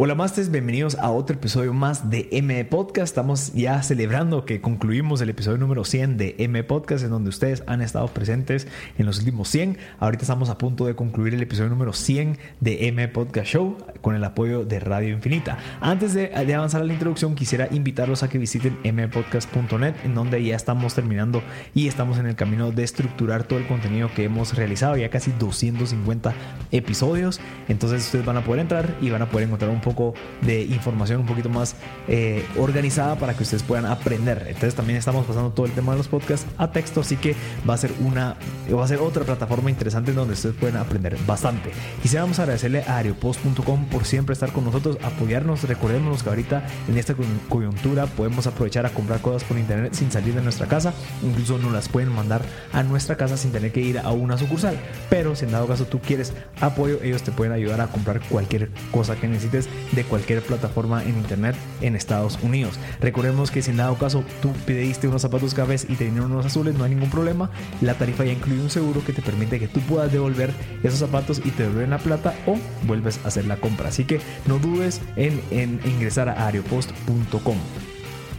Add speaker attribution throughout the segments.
Speaker 1: Hola Masters, bienvenidos a otro episodio más de M Podcast. Estamos ya celebrando que concluimos el episodio número 100 de M Podcast, en donde ustedes han estado presentes en los últimos 100. Ahorita estamos a punto de concluir el episodio número 100 de M Podcast Show con el apoyo de Radio Infinita. Antes de, avanzar a la introducción, quisiera invitarlos a que visiten mpodcast.net, en donde ya estamos terminando y estamos en el camino de estructurar todo el contenido que hemos realizado, ya casi 250 episodios. Entonces ustedes van a poder entrar y van a poder encontrar un poco de información un poquito más eh, organizada para que ustedes puedan aprender. Entonces también estamos pasando todo el tema de los podcasts a texto, así que va a ser una va a ser otra plataforma interesante donde ustedes pueden aprender bastante. Quisiéramos agradecerle a ariopost.com por siempre estar con nosotros, apoyarnos. Recordémonos que ahorita en esta coyuntura podemos aprovechar a comprar cosas por internet sin salir de nuestra casa, incluso nos las pueden mandar a nuestra casa sin tener que ir a una sucursal. Pero si en dado caso tú quieres apoyo, ellos te pueden ayudar a comprar cualquier cosa que necesites de cualquier plataforma en internet en Estados Unidos. Recordemos que si en dado caso tú pediste unos zapatos cafés y te vinieron unos azules, no hay ningún problema. La tarifa ya incluye un seguro que te permite que tú puedas devolver esos zapatos y te devuelven la plata o vuelves a hacer la compra. Así que no dudes en, en ingresar a aeropost.com.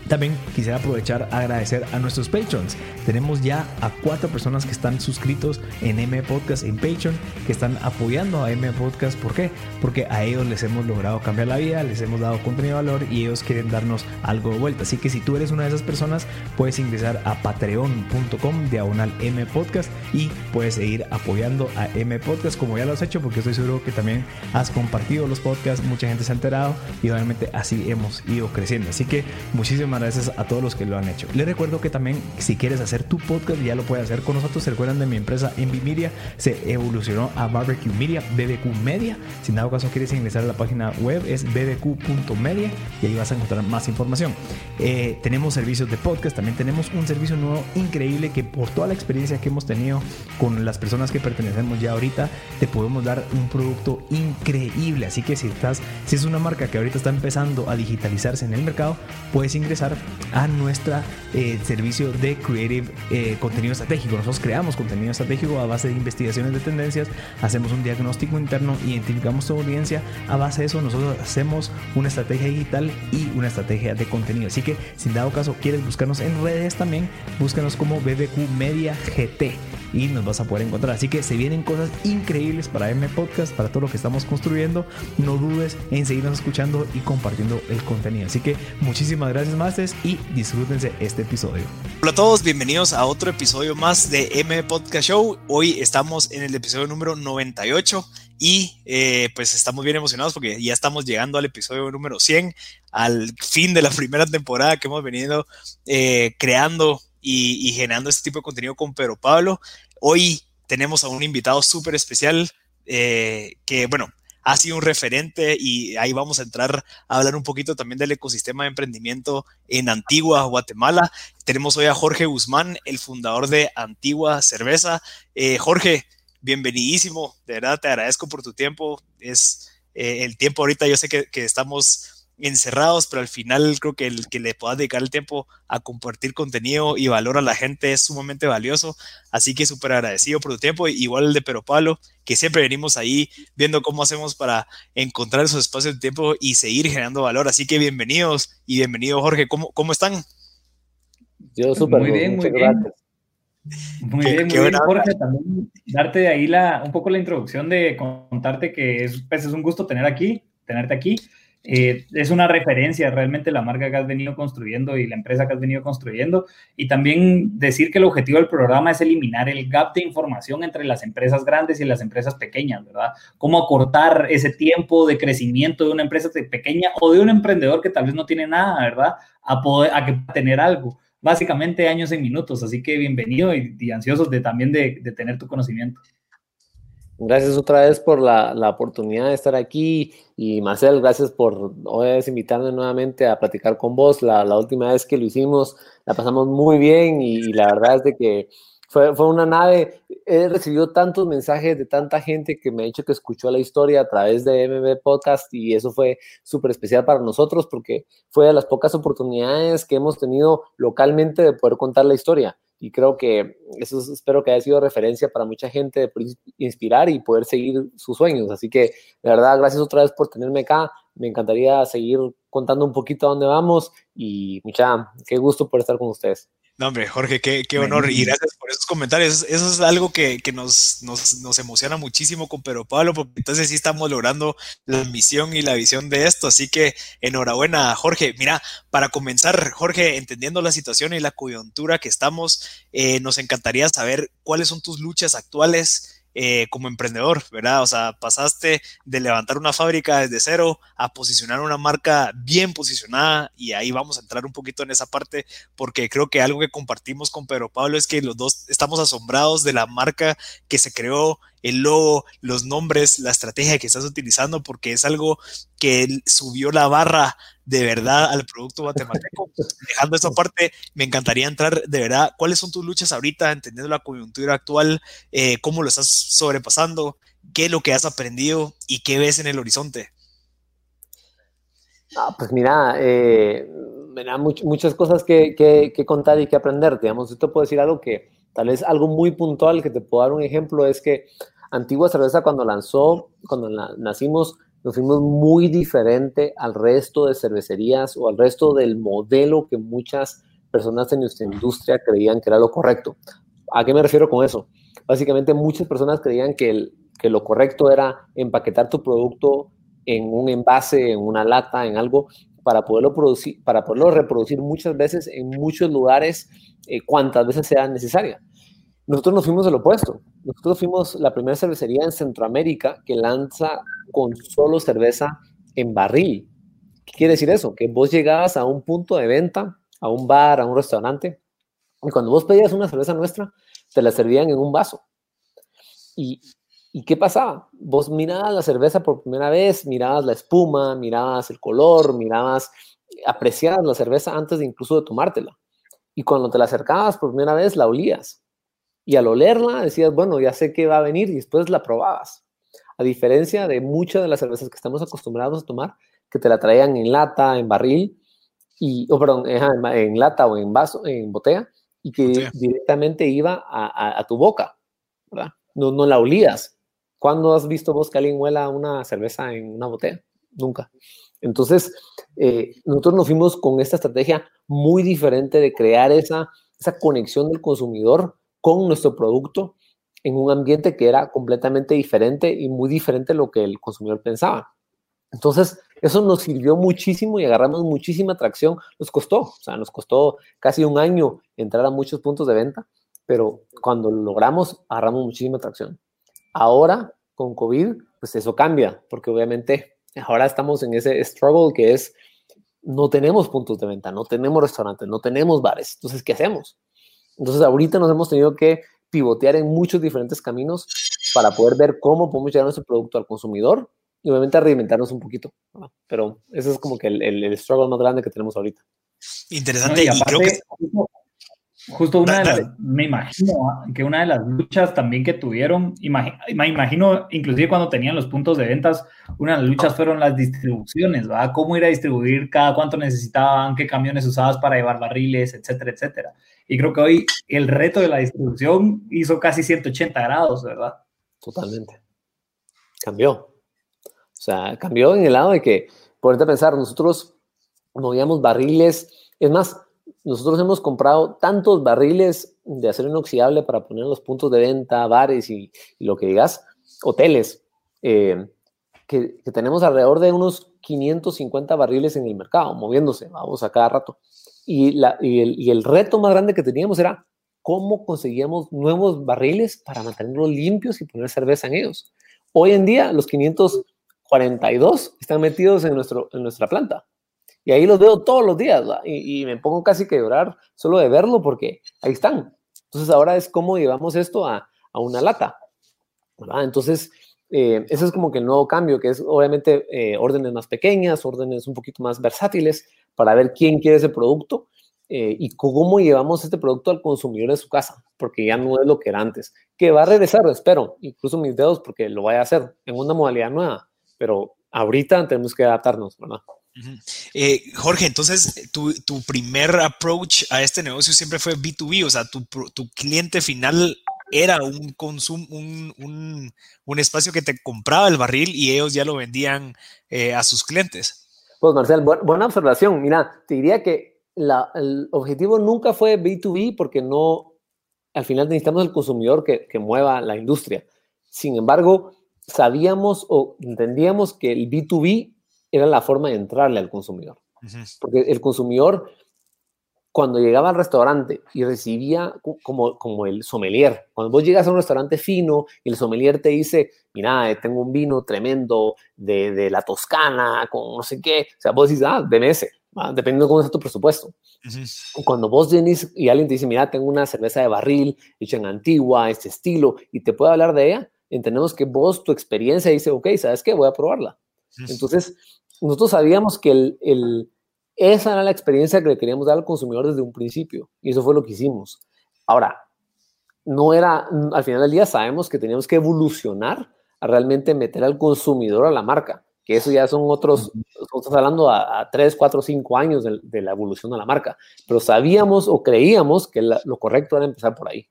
Speaker 1: También quisiera aprovechar a agradecer a nuestros patrons. Tenemos ya a cuatro personas que están suscritos en M Podcast en Patreon, que están apoyando a M Podcast. ¿Por qué? Porque a ellos les hemos logrado cambiar la vida, les hemos dado contenido de valor y ellos quieren darnos algo de vuelta. Así que si tú eres una de esas personas, puedes ingresar a patreon.com diagonal M Podcast y puedes seguir apoyando a M Podcast como ya lo has hecho, porque estoy seguro que también has compartido los podcasts, mucha gente se ha enterado y obviamente así hemos ido creciendo. Así que muchísimas gracias a todos los que lo han hecho. Les recuerdo que también si quieres hacer tu podcast ya lo puedes hacer con nosotros. Se recuerdan de mi empresa Envy Media, se evolucionó a Barbecue Media, BBQ Media. Si en dado caso quieres ingresar a la página web es bbq.media y ahí vas a encontrar más información. Eh, tenemos servicios de podcast, también tenemos un servicio nuevo increíble que por toda la experiencia que hemos tenido con las personas que pertenecemos ya ahorita, te podemos dar un producto increíble. Así que si estás, si es una marca que ahorita está empezando a digitalizarse en el mercado, puedes ingresar a nuestro eh, servicio de Creative eh, Contenido Estratégico. Nosotros creamos contenido estratégico a base de investigaciones de tendencias, hacemos un diagnóstico interno, identificamos tu audiencia. A base de eso, nosotros hacemos una estrategia digital y una estrategia de contenido. Así que, si dado caso quieres buscarnos en redes también, búscanos como BBQ Media GT y nos vas a poder encontrar. Así que se vienen cosas increíbles para M Podcast, para todo lo que estamos construyendo. No dudes en seguirnos escuchando y compartiendo el contenido. Así que muchísimas gracias, Y disfrútense este episodio.
Speaker 2: Hola a todos, bienvenidos a otro episodio más de M Podcast Show. Hoy estamos en el episodio número 98 y eh, pues estamos bien emocionados porque ya estamos llegando al episodio número 100, al fin de la primera temporada que hemos venido eh, creando y, generando este tipo de contenido con Pedro Pablo. Hoy tenemos a un invitado súper especial eh, que, bueno, ha sido un referente y ahí vamos a entrar a hablar un poquito también del ecosistema de emprendimiento en Antigua, Guatemala. Tenemos hoy a Jorge Guzmán, el fundador de Antigua Cerveza. Eh, Jorge, bienvenidísimo, de verdad te agradezco por tu tiempo. Es eh, el tiempo ahorita, yo sé que, que estamos encerrados, pero al final creo que el que le puedas dedicar el tiempo a compartir contenido y valor a la gente es sumamente valioso. Así que súper agradecido por tu tiempo, igual el de Pero Pablo, que siempre venimos ahí viendo cómo hacemos para encontrar esos espacios de tiempo y seguir generando valor. Así que bienvenidos y bienvenido Jorge, ¿cómo, cómo están?
Speaker 3: Yo súper muy bien, muy bien. Muy bien, muy bien, Jorge, también darte ahí la, un poco la introducción de contarte que es, pues, es un gusto tener aquí, tenerte aquí eh, es una referencia realmente la marca que has venido construyendo y la empresa que has venido construyendo. Y también decir que el objetivo del programa es eliminar el gap de información entre las empresas grandes y las empresas pequeñas, ¿verdad? Cómo acortar ese tiempo de crecimiento de una empresa pequeña o de un emprendedor que tal vez no tiene nada, ¿verdad? A, poder, a tener algo. Básicamente años en minutos. Así que bienvenido y, ansiosos de también de, de tener tu conocimiento.
Speaker 4: Gracias otra vez por la, la, oportunidad de estar aquí y Marcel, gracias por hoy invitarme nuevamente a platicar con vos. La, la, última vez que lo hicimos la pasamos muy bien y, la verdad es de que fue, fue, una nave. He recibido tantos mensajes de tanta gente que me ha dicho que escuchó la historia a través de MB Podcast y eso fue súper especial para nosotros porque fue de las pocas oportunidades que hemos tenido localmente de poder contar la historia y creo que eso espero que haya sido referencia para mucha gente de inspirar y poder seguir sus sueños. Así que, de verdad, gracias otra vez por tenerme acá. me encantaría seguir contando un poquito a dónde vamos y mucha, qué gusto por estar con ustedes.
Speaker 1: No, hombre, Jorge, qué, qué honor y gracias por esos comentarios. Eso es algo que, que nos, nos, nos, emociona muchísimo con Pedro Pablo, porque entonces sí estamos logrando la misión y la visión de esto. Así que enhorabuena, Jorge. Mira, para comenzar, Jorge, entendiendo la situación y la coyuntura que estamos, eh, nos encantaría saber cuáles son tus luchas actuales eh, como emprendedor, ¿verdad? O sea, pasaste de levantar una fábrica desde cero a posicionar una marca bien posicionada y ahí vamos a entrar un poquito en esa parte porque creo que algo que compartimos con Pedro Pablo es que los dos estamos asombrados de la marca que se creó, el logo, los nombres, la estrategia que estás utilizando, porque es algo que subió la barra de verdad al producto guatemalteco. Dejando esa parte, me encantaría entrar de verdad, ¿cuáles son tus luchas ahorita, entendiendo la coyuntura actual? Eh, ¿Cómo lo estás sobrepasando? ¿Qué es lo que has aprendido y qué ves en el horizonte?
Speaker 4: Ah, pues mira, eh, muchas cosas que, que, contar y que aprender. Digamos, esto puedo decir algo que Tal vez algo muy puntual que te puedo dar un ejemplo es que Antigua Cerveza cuando lanzó, cuando nacimos, nos fuimos muy diferente al resto de cervecerías o al resto del modelo que muchas personas en nuestra industria creían que era lo correcto. ¿A qué me refiero con eso? Básicamente muchas personas creían que, que lo correcto era empaquetar tu producto en un envase, en una lata, en algo, para poderlo, producir, para poderlo reproducir muchas veces en muchos lugares eh, cuantas veces sea necesaria. Nosotros nos fuimos del opuesto. Nosotros fuimos la primera cervecería en Centroamérica que lanza con solo cerveza en barril. ¿Qué quiere decir eso? Que vos llegabas a un punto de venta, a un bar, a un restaurante, y cuando vos pedías una cerveza nuestra, te la servían en un vaso. ¿Y, ¿Y qué pasaba? Vos mirabas la cerveza por primera vez, mirabas la espuma, mirabas el color, mirabas, apreciabas la cerveza antes de incluso de tomártela. Y cuando te la acercabas por primera vez, la olías. Y al olerla decías, bueno, ya sé que va a venir y después la probabas. A diferencia de muchas de las cervezas que estamos acostumbrados a tomar, que te la traían en lata, en barril, y, o perdón, en, lata o en vaso, en botella, y que directamente iba a, tu boca, ¿verdad? No, no la olías. ¿Cuándo has visto vos que alguien huela una cerveza en una botella? Nunca. Entonces, eh, nosotros nos fuimos con esta estrategia muy diferente de crear esa, esa conexión del consumidor con nuestro producto en un ambiente que era completamente diferente y muy diferente a lo que el consumidor pensaba. Entonces, eso nos sirvió muchísimo y agarramos muchísima atracción. Nos costó, o sea, nos costó casi un año entrar a muchos puntos de venta, pero cuando lo logramos, agarramos muchísima atracción. Ahora, con COVID, pues eso cambia, porque obviamente ahora estamos en ese struggle que es, no tenemos puntos de venta, no tenemos restaurantes, no tenemos bares. Entonces, ¿qué hacemos? Entonces, ahorita nos hemos tenido que pivotear en muchos diferentes caminos para poder ver cómo podemos llevar nuestro producto al consumidor y obviamente reinventarnos un poquito. Pero ese es como que el, el, struggle más grande que tenemos ahorita.
Speaker 1: Interesante. y, creo que...
Speaker 3: Justo una de las, me imagino que una de las luchas también que tuvieron, me imagino inclusive cuando tenían los puntos de ventas, una de las luchas fueron las distribuciones, ¿verdad? Cómo ir a distribuir, cada cuánto necesitaban, qué camiones usabas para llevar barriles, etcétera, etcétera. Y creo que hoy el reto de la distribución hizo casi 180 grados, ¿verdad?
Speaker 4: Totalmente. Cambió. O sea, cambió en el lado de que, por pensar, nosotros movíamos barriles, es más, nosotros hemos comprado tantos barriles de acero inoxidable para poner en los puntos de venta, bares y, lo que digas, hoteles, eh, que, tenemos alrededor de unos 550 barriles en el mercado, moviéndose, vamos a cada rato. Y, la, y, el, reto más grande que teníamos era cómo conseguíamos nuevos barriles para mantenerlos limpios y poner cerveza en ellos. Hoy en día, los 542 están metidos en, nuestro, en nuestra planta. Y ahí los veo todos los días, y, me pongo casi que llorar solo de verlo porque ahí están. Entonces ahora es cómo llevamos esto a, a una lata. ¿verdad? Entonces, eh, ese es como que el nuevo cambio, que es obviamente eh, órdenes más pequeñas, órdenes un poquito más versátiles para ver quién quiere ese producto eh, y cómo llevamos este producto al consumidor en su casa, porque ya no es lo que era antes. Que va a regresar, espero, incluso mis dedos, porque lo vaya a hacer en una modalidad nueva, pero ahorita tenemos que adaptarnos, ¿verdad?
Speaker 1: Eh, Jorge, entonces tu, tu, primer approach a este negocio siempre fue B2B, o sea, tu, tu cliente final era un consumo, un, espacio que te compraba el barril y ellos ya lo vendían eh, a sus clientes.
Speaker 4: Pues Marcel, buena observación. Mira, te diría que el objetivo nunca fue B2B porque no, al final necesitamos el consumidor que, que mueva la industria. Sin embargo, sabíamos o entendíamos que el B2B era la forma de entrarle al consumidor. Porque el consumidor, cuando llegaba al restaurante y recibía como, como el sommelier, cuando vos llegas a un restaurante fino y el sommelier te dice, mira, eh, tengo un vino tremendo de, de, la Toscana, con no sé qué, o sea, vos dices, ah, deme ese, dependiendo de cómo es tu presupuesto. Cuando vos venís y alguien te dice, mira, tengo una cerveza de barril hecha en Antigua, este estilo, y te puede hablar de ella, entendemos que vos, tu experiencia, dice, ok, ¿sabes qué? Voy a probarla. Entonces, nosotros sabíamos que el, esa era la experiencia que le queríamos dar al consumidor desde un principio, y eso fue lo que hicimos. Ahora, no era, al final del día sabemos que teníamos que evolucionar a realmente meter al consumidor a la marca, que eso ya son otros, estamos hablando a, 3, 4, 5 años de, la evolución de la marca, pero sabíamos o creíamos que lo correcto era empezar por ahí.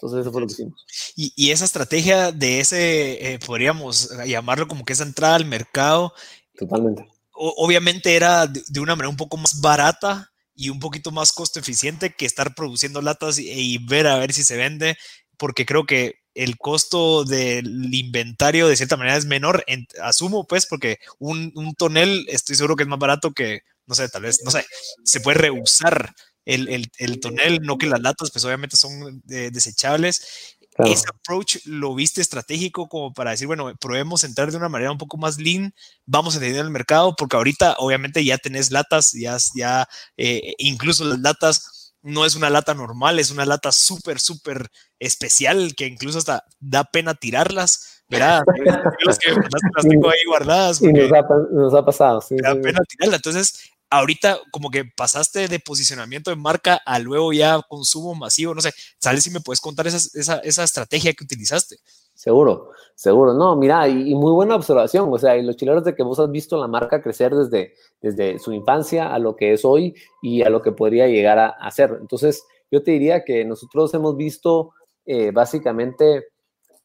Speaker 4: Entonces, eso fue lo que hicimos.
Speaker 1: Y, esa estrategia de ese, eh, podríamos llamarlo como que esa entrada al mercado.
Speaker 4: Totalmente.
Speaker 1: obviamente era de, una manera un poco más barata y un poquito más costo eficiente que estar produciendo latas y, ver a ver si se vende, porque creo que el costo del inventario de cierta manera es menor, asumo pues, porque un, tonel estoy seguro que es más barato que, no sé, tal vez, no sé, se puede reusar el, tonel, no que las latas, pues obviamente son eh, desechables. Ese approach lo viste estratégico como para decir, bueno, probemos entrar de una manera un poco más lean, vamos a tener el mercado, porque ahorita obviamente ya tenés latas, ya, ya eh, incluso las latas no es una lata normal, es una lata súper, súper especial que incluso hasta da pena tirarlas. ¿verdad? las que las tengo ahí guardadas.
Speaker 4: Nos ha, nos, ha, pasado.
Speaker 1: Sí, da pena tirarlas. Entonces, ahorita como que pasaste de posicionamiento de marca a luego ya consumo masivo, no sé, ¿sabes si me puedes contar esa, esa, estrategia que utilizaste?
Speaker 4: Seguro, seguro. No, mira, y, muy buena observación. O sea, y los chileros de que vos has visto la marca crecer desde, desde su infancia a lo que es hoy y a lo que podría llegar a, a ser. Entonces, yo te diría que nosotros hemos visto eh, básicamente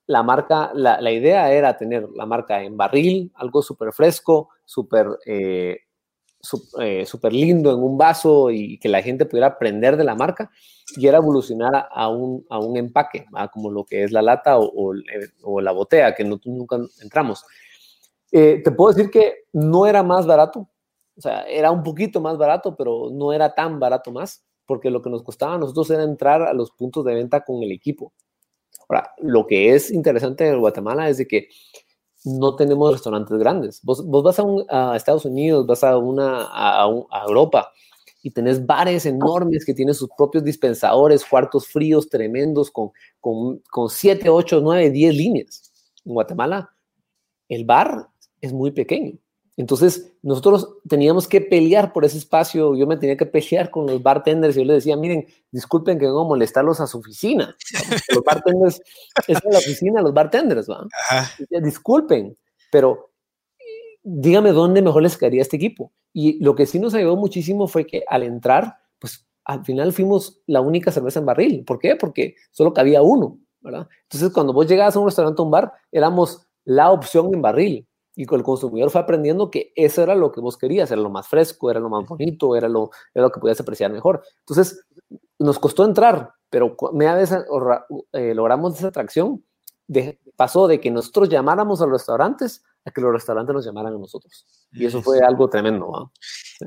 Speaker 4: la marca, la, la, idea era tener la marca en barril, algo súper fresco, súper eh, eh, lindo en un vaso y que la gente pudiera aprender de la marca y era evolucionar a, un, a un, empaque, como lo que es la lata o, o, la botella, que no, nunca entramos. Eh, te puedo decir que no era más barato, o sea, era un poquito más barato, pero no era tan barato más, porque lo que nos costaba a nosotros era entrar a los puntos de venta con el equipo. Ahora, lo que es interesante en Guatemala es de que no tenemos restaurantes grandes. Vos, vas a, Estados Unidos, vas a, una, a, Europa y tenés bares enormes que tienen sus propios dispensadores, cuartos fríos tremendos con, con, con 7, 8, 9, 10 líneas. En Guatemala, el bar es muy pequeño. Entonces, nosotros teníamos que pelear por ese espacio. Yo me tenía que pelear con los bartenders y yo les decía, miren, disculpen que vengo a molestarlos a su oficina. Los bartenders, es la oficina, los bartenders, ¿va? Disculpen, pero dígame dónde mejor les quedaría este equipo. Y lo que sí nos ayudó muchísimo fue que al entrar, pues al final fuimos la única cerveza en barril. ¿Por qué? Porque solo cabía uno, ¿verdad? Entonces, cuando vos llegabas a un restaurante o un bar, éramos la opción en barril y el consumidor fue aprendiendo que eso era lo que vos querías, era lo más fresco, era lo más bonito, era lo, era lo que podías apreciar mejor. Entonces, nos costó entrar, pero media vez eh, logramos esa atracción, de, pasó de que nosotros llamáramos a los restaurantes a que los restaurantes nos llamaran a nosotros. Y eso fue algo tremendo.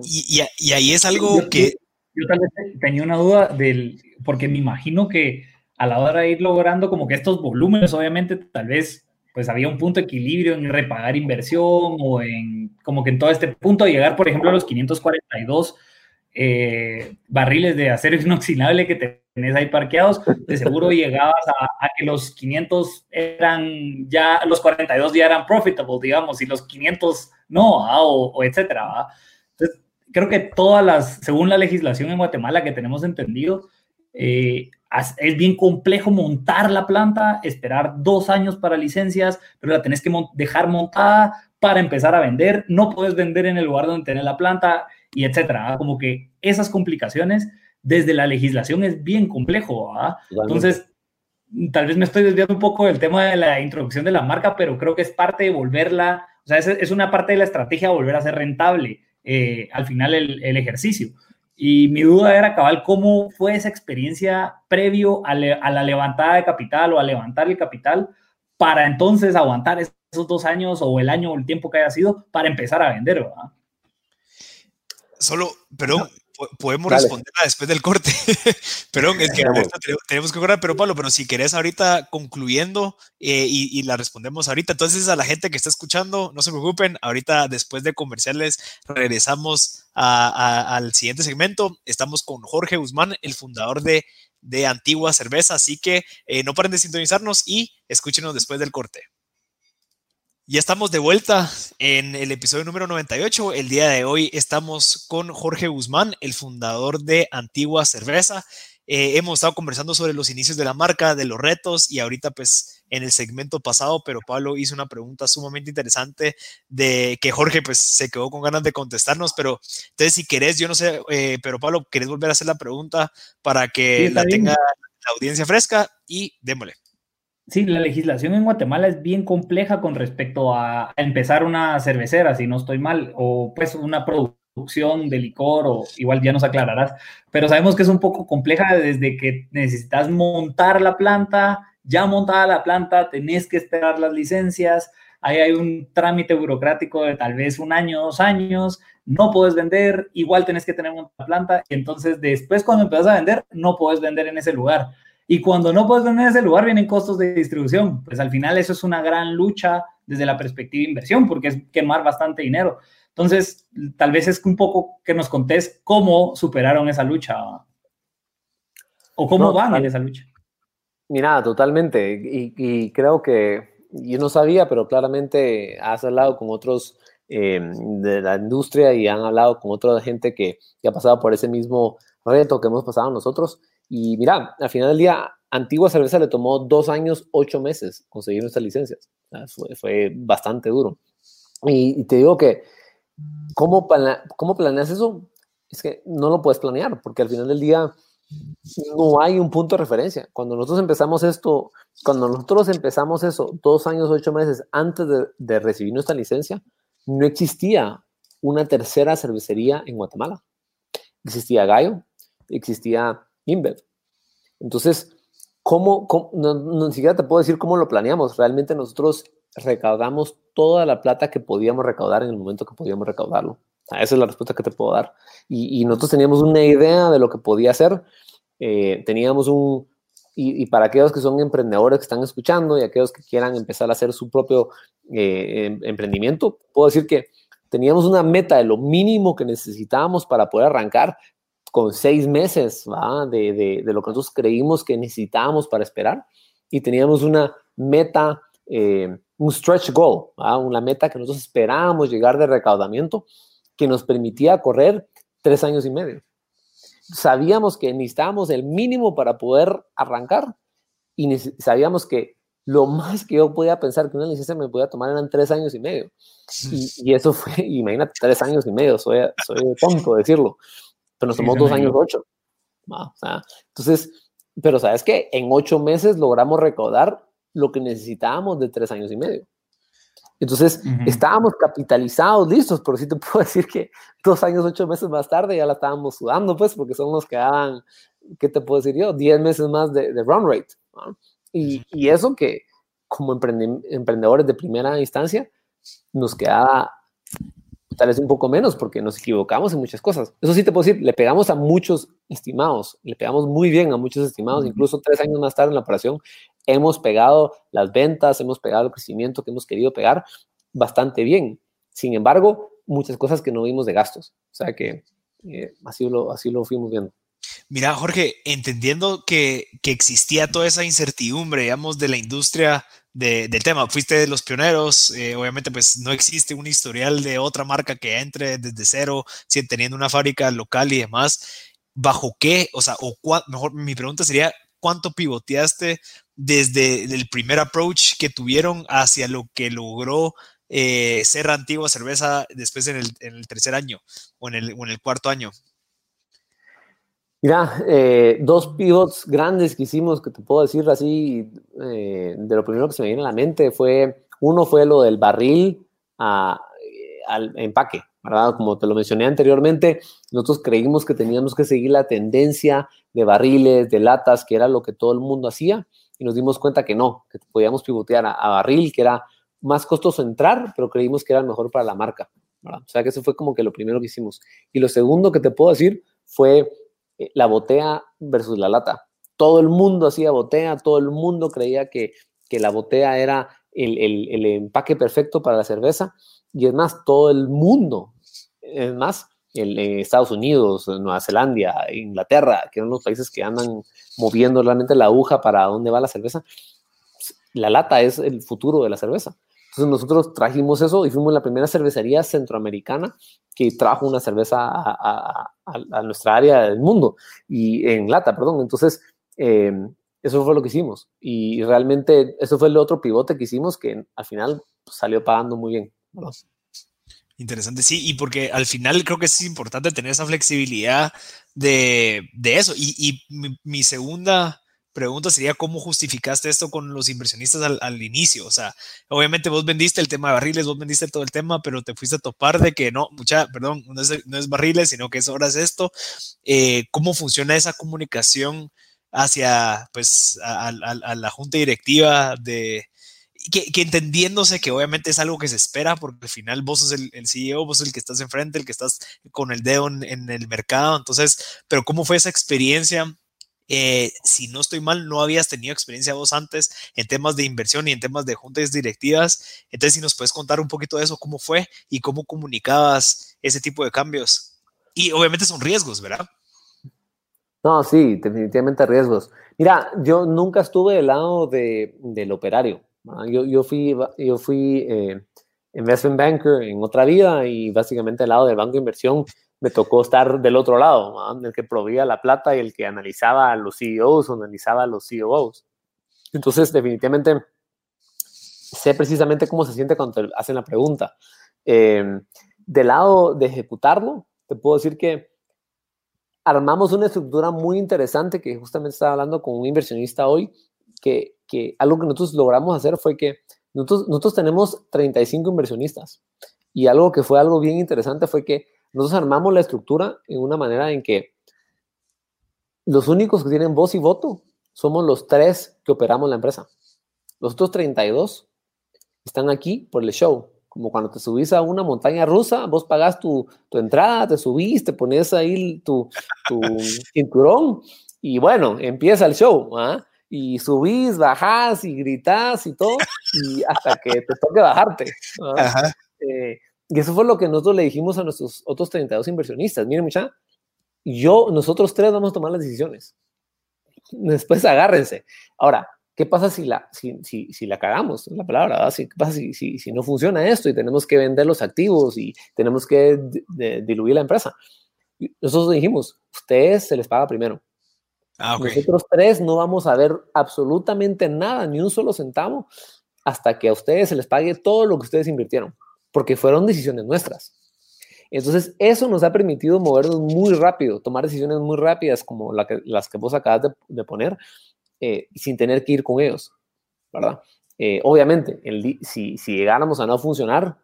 Speaker 1: Y, y, ahí es algo que...
Speaker 3: Yo tal vez tenía una duda del, porque me imagino que a la hora de ir logrando como que estos volúmenes, obviamente, tal vez pues había un punto de equilibrio en repagar inversión o en como que en todo este punto de llegar, por ejemplo, a los 542 eh, barriles de acero inoxidable que tenés ahí parqueados, de seguro llegabas a, que los 500 eran ya, los 42 ya eran profitable, digamos, y los 500 no, ah, o, etcétera. Entonces, creo que todas las, según la legislación en Guatemala que tenemos entendido, eh, es bien complejo montar la planta, esperar dos años para licencias, pero la tenés que dejar montada para empezar a vender. No puedes vender en el lugar donde tenés la planta y etcétera. Como que esas complicaciones desde la legislación es bien complejo. Entonces, tal vez me estoy desviando un poco del tema de la introducción de la marca, pero creo que es parte de volverla, o sea, es, una parte de la estrategia de volver a ser rentable eh, al final el, ejercicio. Y mi duda era, cabal, ¿cómo fue esa experiencia previo a, la levantada de capital o a levantar el capital para entonces aguantar esos dos años o el año o el tiempo que haya sido para empezar a vender, ¿verdad?
Speaker 1: Solo, pero podemos responderla después del corte. Perdón, es que tenemos que correr, pero Pablo, pero si querés ahorita concluyendo eh, y, la respondemos ahorita, entonces a la gente que está escuchando, no se preocupen, ahorita después de comerciales regresamos al siguiente segmento. Estamos con Jorge Guzmán, el fundador de, de Antigua Cerveza, así que eh, no paren de sintonizarnos y escúchenos después del corte. Ya estamos de vuelta en el episodio número 98. El día de hoy estamos con Jorge Guzmán, el fundador de Antigua Cerveza. Eh, hemos estado conversando sobre los inicios de la marca, de los retos y ahorita pues en el segmento pasado, pero Pablo hizo una pregunta sumamente interesante de que Jorge pues se quedó con ganas de contestarnos, pero entonces si querés, yo no sé, eh, pero Pablo, ¿querés volver a hacer la pregunta para que la tenga la audiencia fresca? Y démosle.
Speaker 3: Sí, la legislación en Guatemala es bien compleja con respecto a, empezar una cervecera, si no estoy mal, o pues una producción de licor, o igual ya nos aclararás, pero sabemos que es un poco compleja desde que necesitas montar la planta, ya montada la planta, tenés que esperar las licencias, ahí hay un trámite burocrático de tal vez un año, dos años, no puedes vender, igual tenés que tener una planta, y entonces después cuando empiezas a vender, no puedes vender en ese lugar. Y cuando no puedes vender ese lugar, vienen costos de distribución. Pues al final eso es una gran lucha desde la perspectiva de inversión, porque es quemar bastante dinero. Entonces, tal vez es un poco que nos contés cómo superaron esa lucha o cómo van en esa lucha.
Speaker 4: Mira, totalmente. Y, creo que yo no sabía, pero claramente has hablado con otros eh, de la industria y han hablado con otra gente que, que ha pasado por ese mismo reto que hemos pasado nosotros. Y mira, al final del día, Antigua Cerveza le tomó dos años, ocho meses conseguir nuestras licencias. Fue, bastante duro. Y, te digo que, ¿cómo, ¿cómo planeas eso? Es que no lo puedes planear, porque al final del día no hay un punto de referencia. Cuando nosotros empezamos esto, cuando nosotros empezamos eso dos años, ocho meses antes de, de recibir nuestra licencia, no existía una tercera cervecería en Guatemala. Existía Gallo, existía InBev. Entonces, ¿cómo, no, ni siquiera te puedo decir cómo lo planeamos. Realmente nosotros recaudamos toda la plata que podíamos recaudar en el momento que podíamos recaudarlo. esa es la respuesta que te puedo dar. Y, nosotros teníamos una idea de lo que podía hacer. Eh, teníamos un, y, para aquellos que son emprendedores que están escuchando y aquellos que quieran empezar a hacer su propio eh, em, emprendimiento, puedo decir que teníamos una meta de lo mínimo que necesitábamos para poder arrancar, con seis meses de, lo que nosotros creímos que necesitábamos para esperar y teníamos una meta, eh, un stretch goal, una meta que nosotros esperábamos llegar de recaudamiento que nos permitía correr tres años y medio. Sabíamos que necesitábamos el mínimo para poder arrancar y sabíamos que lo más que yo podía pensar que una licencia me podía tomar eran tres años y medio. Y, eso fue, imagínate, tres años y medio, soy, soy tonto decirlo pero nos tomó dos años ocho. entonces, pero sabes que en ocho meses logramos recaudar lo que necesitábamos de tres años y medio. Entonces, estábamos capitalizados, listos, pero sí te puedo decir que dos años, ocho meses más tarde ya la estábamos sudando, pues, porque son los que daban, ¿qué te puedo decir yo? Diez meses más de, run rate. Y, y, eso que como emprendedores de primera instancia nos queda tal vez un poco menos porque nos equivocamos en muchas cosas. Eso sí te puedo decir, le pegamos a muchos estimados, le pegamos muy bien a muchos estimados, incluso tres años más tarde en la operación hemos pegado las ventas, hemos pegado el crecimiento que hemos querido pegar bastante bien. Sin embargo, muchas cosas que no vimos de gastos. O sea que eh, así, lo, así lo fuimos viendo.
Speaker 1: Mira, Jorge, entendiendo que, que, existía toda esa incertidumbre, digamos, de la industria del tema. Fuiste de los pioneros, eh, obviamente pues no existe un historial de otra marca que entre desde cero, teniendo una fábrica local y demás. ¿Bajo qué? O sea, o mejor mi pregunta sería, ¿cuánto pivoteaste desde el primer approach que tuvieron hacia lo que logró eh, ser antigua cerveza después en el, tercer año o en el, o en el cuarto año?
Speaker 4: Mira, eh, dos pivots grandes que hicimos, que te puedo decir así, eh, de lo primero que se me viene a la mente fue, uno fue lo del barril a, al empaque, ¿verdad? Como te lo mencioné anteriormente, nosotros creímos que teníamos que seguir la tendencia de barriles, de latas, que era lo que todo el mundo hacía, y nos dimos cuenta que no, que podíamos pivotear a, barril, que era más costoso entrar, pero creímos que era mejor para la marca, ¿verdad? O sea que eso fue como que lo primero que hicimos. Y lo segundo que te puedo decir fue eh, la botella versus la lata. Todo el mundo hacía botella, todo el mundo creía que, que la botella era el, el, el, empaque perfecto para la cerveza. Y es más, todo el mundo, es más, en Estados Unidos, Nueva Zelanda, Inglaterra, que son los países que andan moviendo realmente la aguja para dónde va la cerveza, la lata es el futuro de la cerveza. Entonces nosotros trajimos eso y fuimos la primera cervecería centroamericana que trajo una cerveza a, nuestra área del mundo, y en lata, perdón. Entonces, eh, eso fue lo que hicimos. Y realmente eso fue el otro pivote que hicimos que al final pues, salió pagando muy bien.
Speaker 1: Interesante, sí, y porque al final creo que es importante tener esa flexibilidad de, eso. Y, mi, segunda pregunta sería cómo justificaste esto con los inversionistas al, inicio. O sea, obviamente vos vendiste el tema de barriles, vos vendiste todo el tema, pero te fuiste a topar de que no, mucha, perdón, no es, barriles, sino que es ahora es esto. Eh, ¿Cómo funciona esa comunicación hacia, pues, a la junta directiva de que, entendiéndose que obviamente es algo que se espera, porque al final vos sos el, CEO, vos sos el que estás enfrente, el que estás con el dedo en, el mercado. Entonces, pero ¿cómo fue esa experiencia? Eh, si no estoy mal, no habías tenido experiencia vos antes en temas de inversión y en temas de juntas directivas. Entonces, si nos puedes contar un poquito de eso, cómo fue y cómo comunicabas ese tipo de cambios. Y obviamente son riesgos, ¿verdad?
Speaker 4: No, sí, definitivamente riesgos. Mira, yo nunca estuve del lado de, del operario. Yo, yo fui, yo fui eh, investment banker en otra vida y básicamente al lado del banco de inversión me tocó estar del otro lado, el que proveía la plata y el que analizaba a los CEOs analizaba a los COOs. Entonces, definitivamente, sé precisamente cómo se siente cuando te hacen la pregunta. Eh, del lado de ejecutarlo, te puedo decir que armamos una estructura muy interesante que justamente estaba hablando con un inversionista hoy, que que algo que nosotros logramos hacer fue que nosotros, nosotros tenemos 35 inversionistas y algo que fue algo bien interesante fue que nosotros armamos la estructura en una manera en que los únicos que tienen voz y voto somos los tres que operamos la empresa. Los otros 32 están aquí por el show. Como cuando te subís a una montaña rusa, vos pagás tu, tu entrada, te subís, te pones ahí tu, tu cinturón y bueno, empieza el show. ¿ah? y subís, bajás y gritás y todo, y hasta que te toque bajarte. Eh, y eso fue lo que nosotros le dijimos a nuestros otros 32 inversionistas. Miren, mucha, yo, nosotros tres vamos a tomar las decisiones. Después agárrense. Ahora, ¿qué pasa si la, si, si, si la cagamos? La palabra, ¿Qué pasa si, si, si, no funciona esto y tenemos que vender los activos y tenemos que diluir la empresa? Nosotros dijimos, ustedes se les paga primero Ah, Nosotros tres no vamos a ver absolutamente nada, ni un solo centavo, hasta que a ustedes se les pague todo lo que ustedes invirtieron, porque fueron decisiones nuestras. Entonces, eso nos ha permitido movernos muy rápido, tomar decisiones muy rápidas como las que vos acabas de, poner, eh, sin tener que ir con ellos, ¿verdad? Eh, obviamente, si, si llegáramos a no funcionar,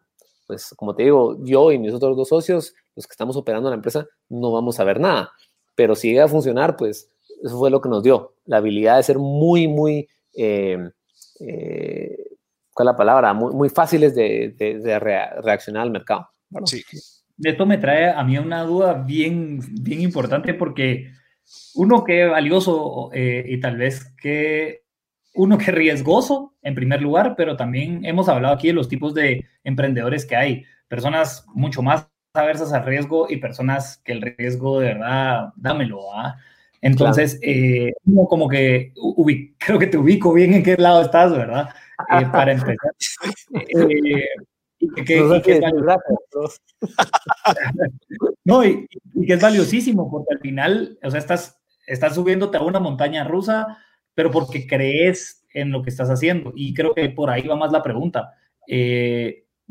Speaker 4: pues como te digo, yo y mis otros dos socios, los que estamos operando la empresa, no vamos a ver nada. Pero si llega a funcionar, pues eso fue lo que nos dio, la habilidad de ser muy, muy, eh, eh, ¿cuál es la palabra? Muy, muy fáciles de, reaccionar al mercado.
Speaker 3: Sí. Esto me trae a mí una duda bien, bien importante porque uno que valioso eh, y tal vez que uno que riesgoso en primer lugar, pero también hemos hablado aquí de los tipos de emprendedores que hay, personas mucho más aversas al riesgo y personas que el riesgo de verdad, dámelo, ¿ah? Entonces, eh, como que creo que te ubico bien en qué lado estás, ¿verdad? Eh, para empezar. Eh, y que, es no, y, que es valiosísimo, porque al final, o sea, estás, estás subiéndote a una montaña rusa, pero porque crees en lo que estás haciendo. Y creo que por ahí va más la pregunta.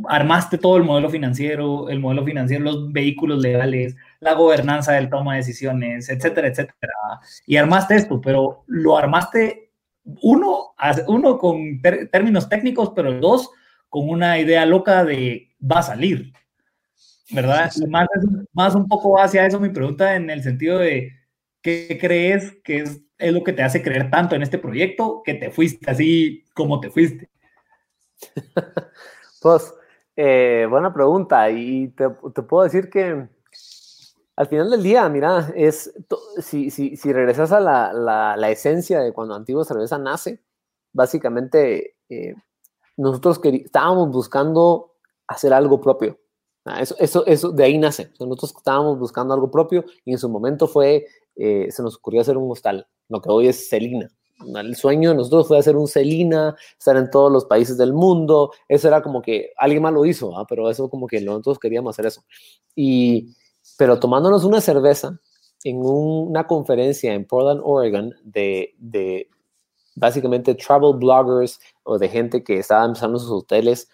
Speaker 3: armaste todo el modelo financiero, el modelo financiero, los vehículos legales, la gobernanza del toma de decisiones, etcétera, etcétera. Y armaste esto, pero lo armaste uno, uno con términos técnicos, pero dos, con una idea loca de va a salir, ¿verdad? más, más un poco hacia eso mi pregunta en el sentido de, ¿qué crees que es, es lo que te hace creer tanto en este proyecto que te fuiste así como te fuiste?
Speaker 4: Pues, eh, buena pregunta. Y te, te, puedo decir que al final del día, mira, es, si, si, si regresas a la, la, la, esencia de cuando Antigua Cerveza nace, básicamente eh, nosotros estábamos buscando hacer algo propio. Ah, eso, eso, eso, de ahí nace. Nosotros estábamos buscando algo propio y en su momento fue, eh, se nos ocurrió hacer un hostal, lo que hoy es Celina. El sueño de nosotros fue hacer un Celina, estar en todos los países del mundo. Eso era como que alguien más lo hizo, ¿ah? pero eso como que nosotros queríamos hacer eso. Y, pero tomándonos una cerveza en una conferencia en Portland, Oregon, de, básicamente travel bloggers o de gente que estaba empezando sus hoteles,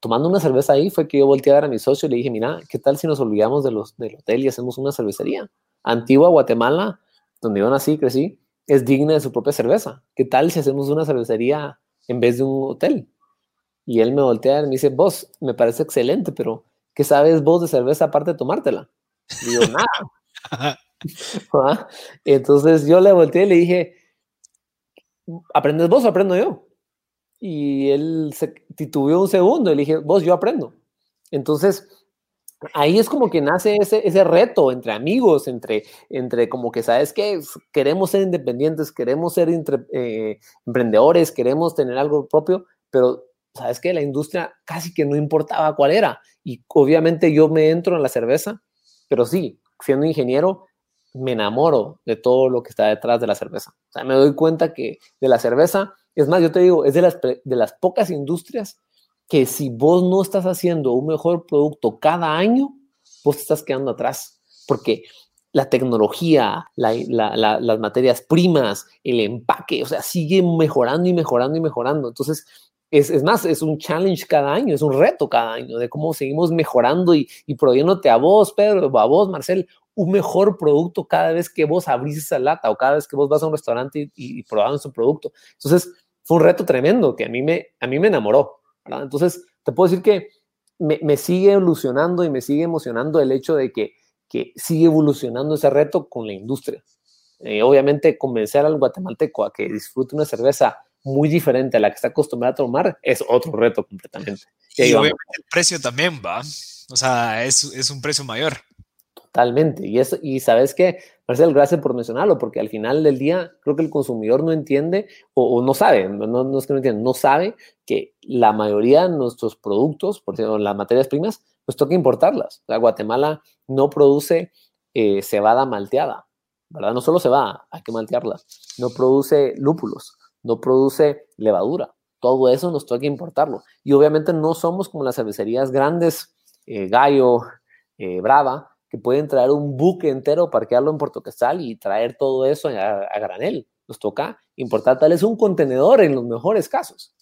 Speaker 4: tomando una cerveza ahí fue que yo volteé a ver a mi socio y le dije, mira, ¿qué tal si nos olvidamos de los, del hotel y hacemos una cervecería? Antigua Guatemala, donde yo nací, crecí, es digna de su propia cerveza. ¿Qué tal si hacemos una cervecería en vez de un hotel? Y él me voltea y me dice, vos, me parece excelente, pero ¿qué sabes vos de cerveza aparte de tomártela? Y yo, nada. ¿Ah? Entonces yo le volteé y le dije, ¿aprendes vos o aprendo yo? Y él se titubeó un segundo y le dije, vos, yo aprendo. Entonces, ahí es como que nace ese, ese reto entre amigos, entre, entre como que, ¿sabes qué? Queremos ser independientes, queremos ser eh, emprendedores, queremos tener algo propio, pero ¿sabes qué? La industria casi que no importaba cuál era. Y obviamente yo me entro en la cerveza, pero sí, siendo ingeniero, me enamoro de todo lo que está detrás de la cerveza. O sea, me doy cuenta que de la cerveza, es más, yo te digo, es de las, de las pocas industrias que si vos no estás haciendo un mejor producto cada año, vos te estás quedando atrás. Porque la tecnología, las materias primas, el empaque, o sea, sigue mejorando y mejorando y mejorando. Entonces, es, es, más, es un challenge cada año, es un reto cada año de cómo seguimos mejorando y, y proveyéndote a vos, Pedro, a vos, Marcel, un mejor producto cada vez que vos abrís esa lata o cada vez que vos vas a un restaurante y, y probando su producto. Entonces, fue un reto tremendo que a mí me, a mí me enamoró. Entonces, te puedo decir que me, me, sigue evolucionando y me sigue emocionando el hecho de que, que sigue evolucionando ese reto con la industria. Eh, obviamente, convencer al guatemalteco a que disfrute una cerveza muy diferente a la que está acostumbrada a tomar, es otro reto completamente.
Speaker 1: Y, obviamente el precio también va, o sea, es, es un precio mayor.
Speaker 4: Totalmente. Y, eso, y sabes qué, Marcel, gracias por mencionarlo, porque al final del día creo que el consumidor no entiende o, no sabe, no, no, es que no entiende, no sabe que la mayoría de nuestros productos, por ejemplo, las materias primas, pues toca importarlas. O Guatemala no produce eh, cebada malteada, ¿verdad? No solo cebada, hay que maltearla. No produce lúpulos no produce levadura. Todo eso nos toca importarlo. Y obviamente no somos como las cervecerías grandes, eh, Gallo, eh, Brava, que pueden traer un buque entero, parquearlo en Puerto Casal y traer todo eso a, granel. Nos toca importar tal vez un contenedor en los mejores casos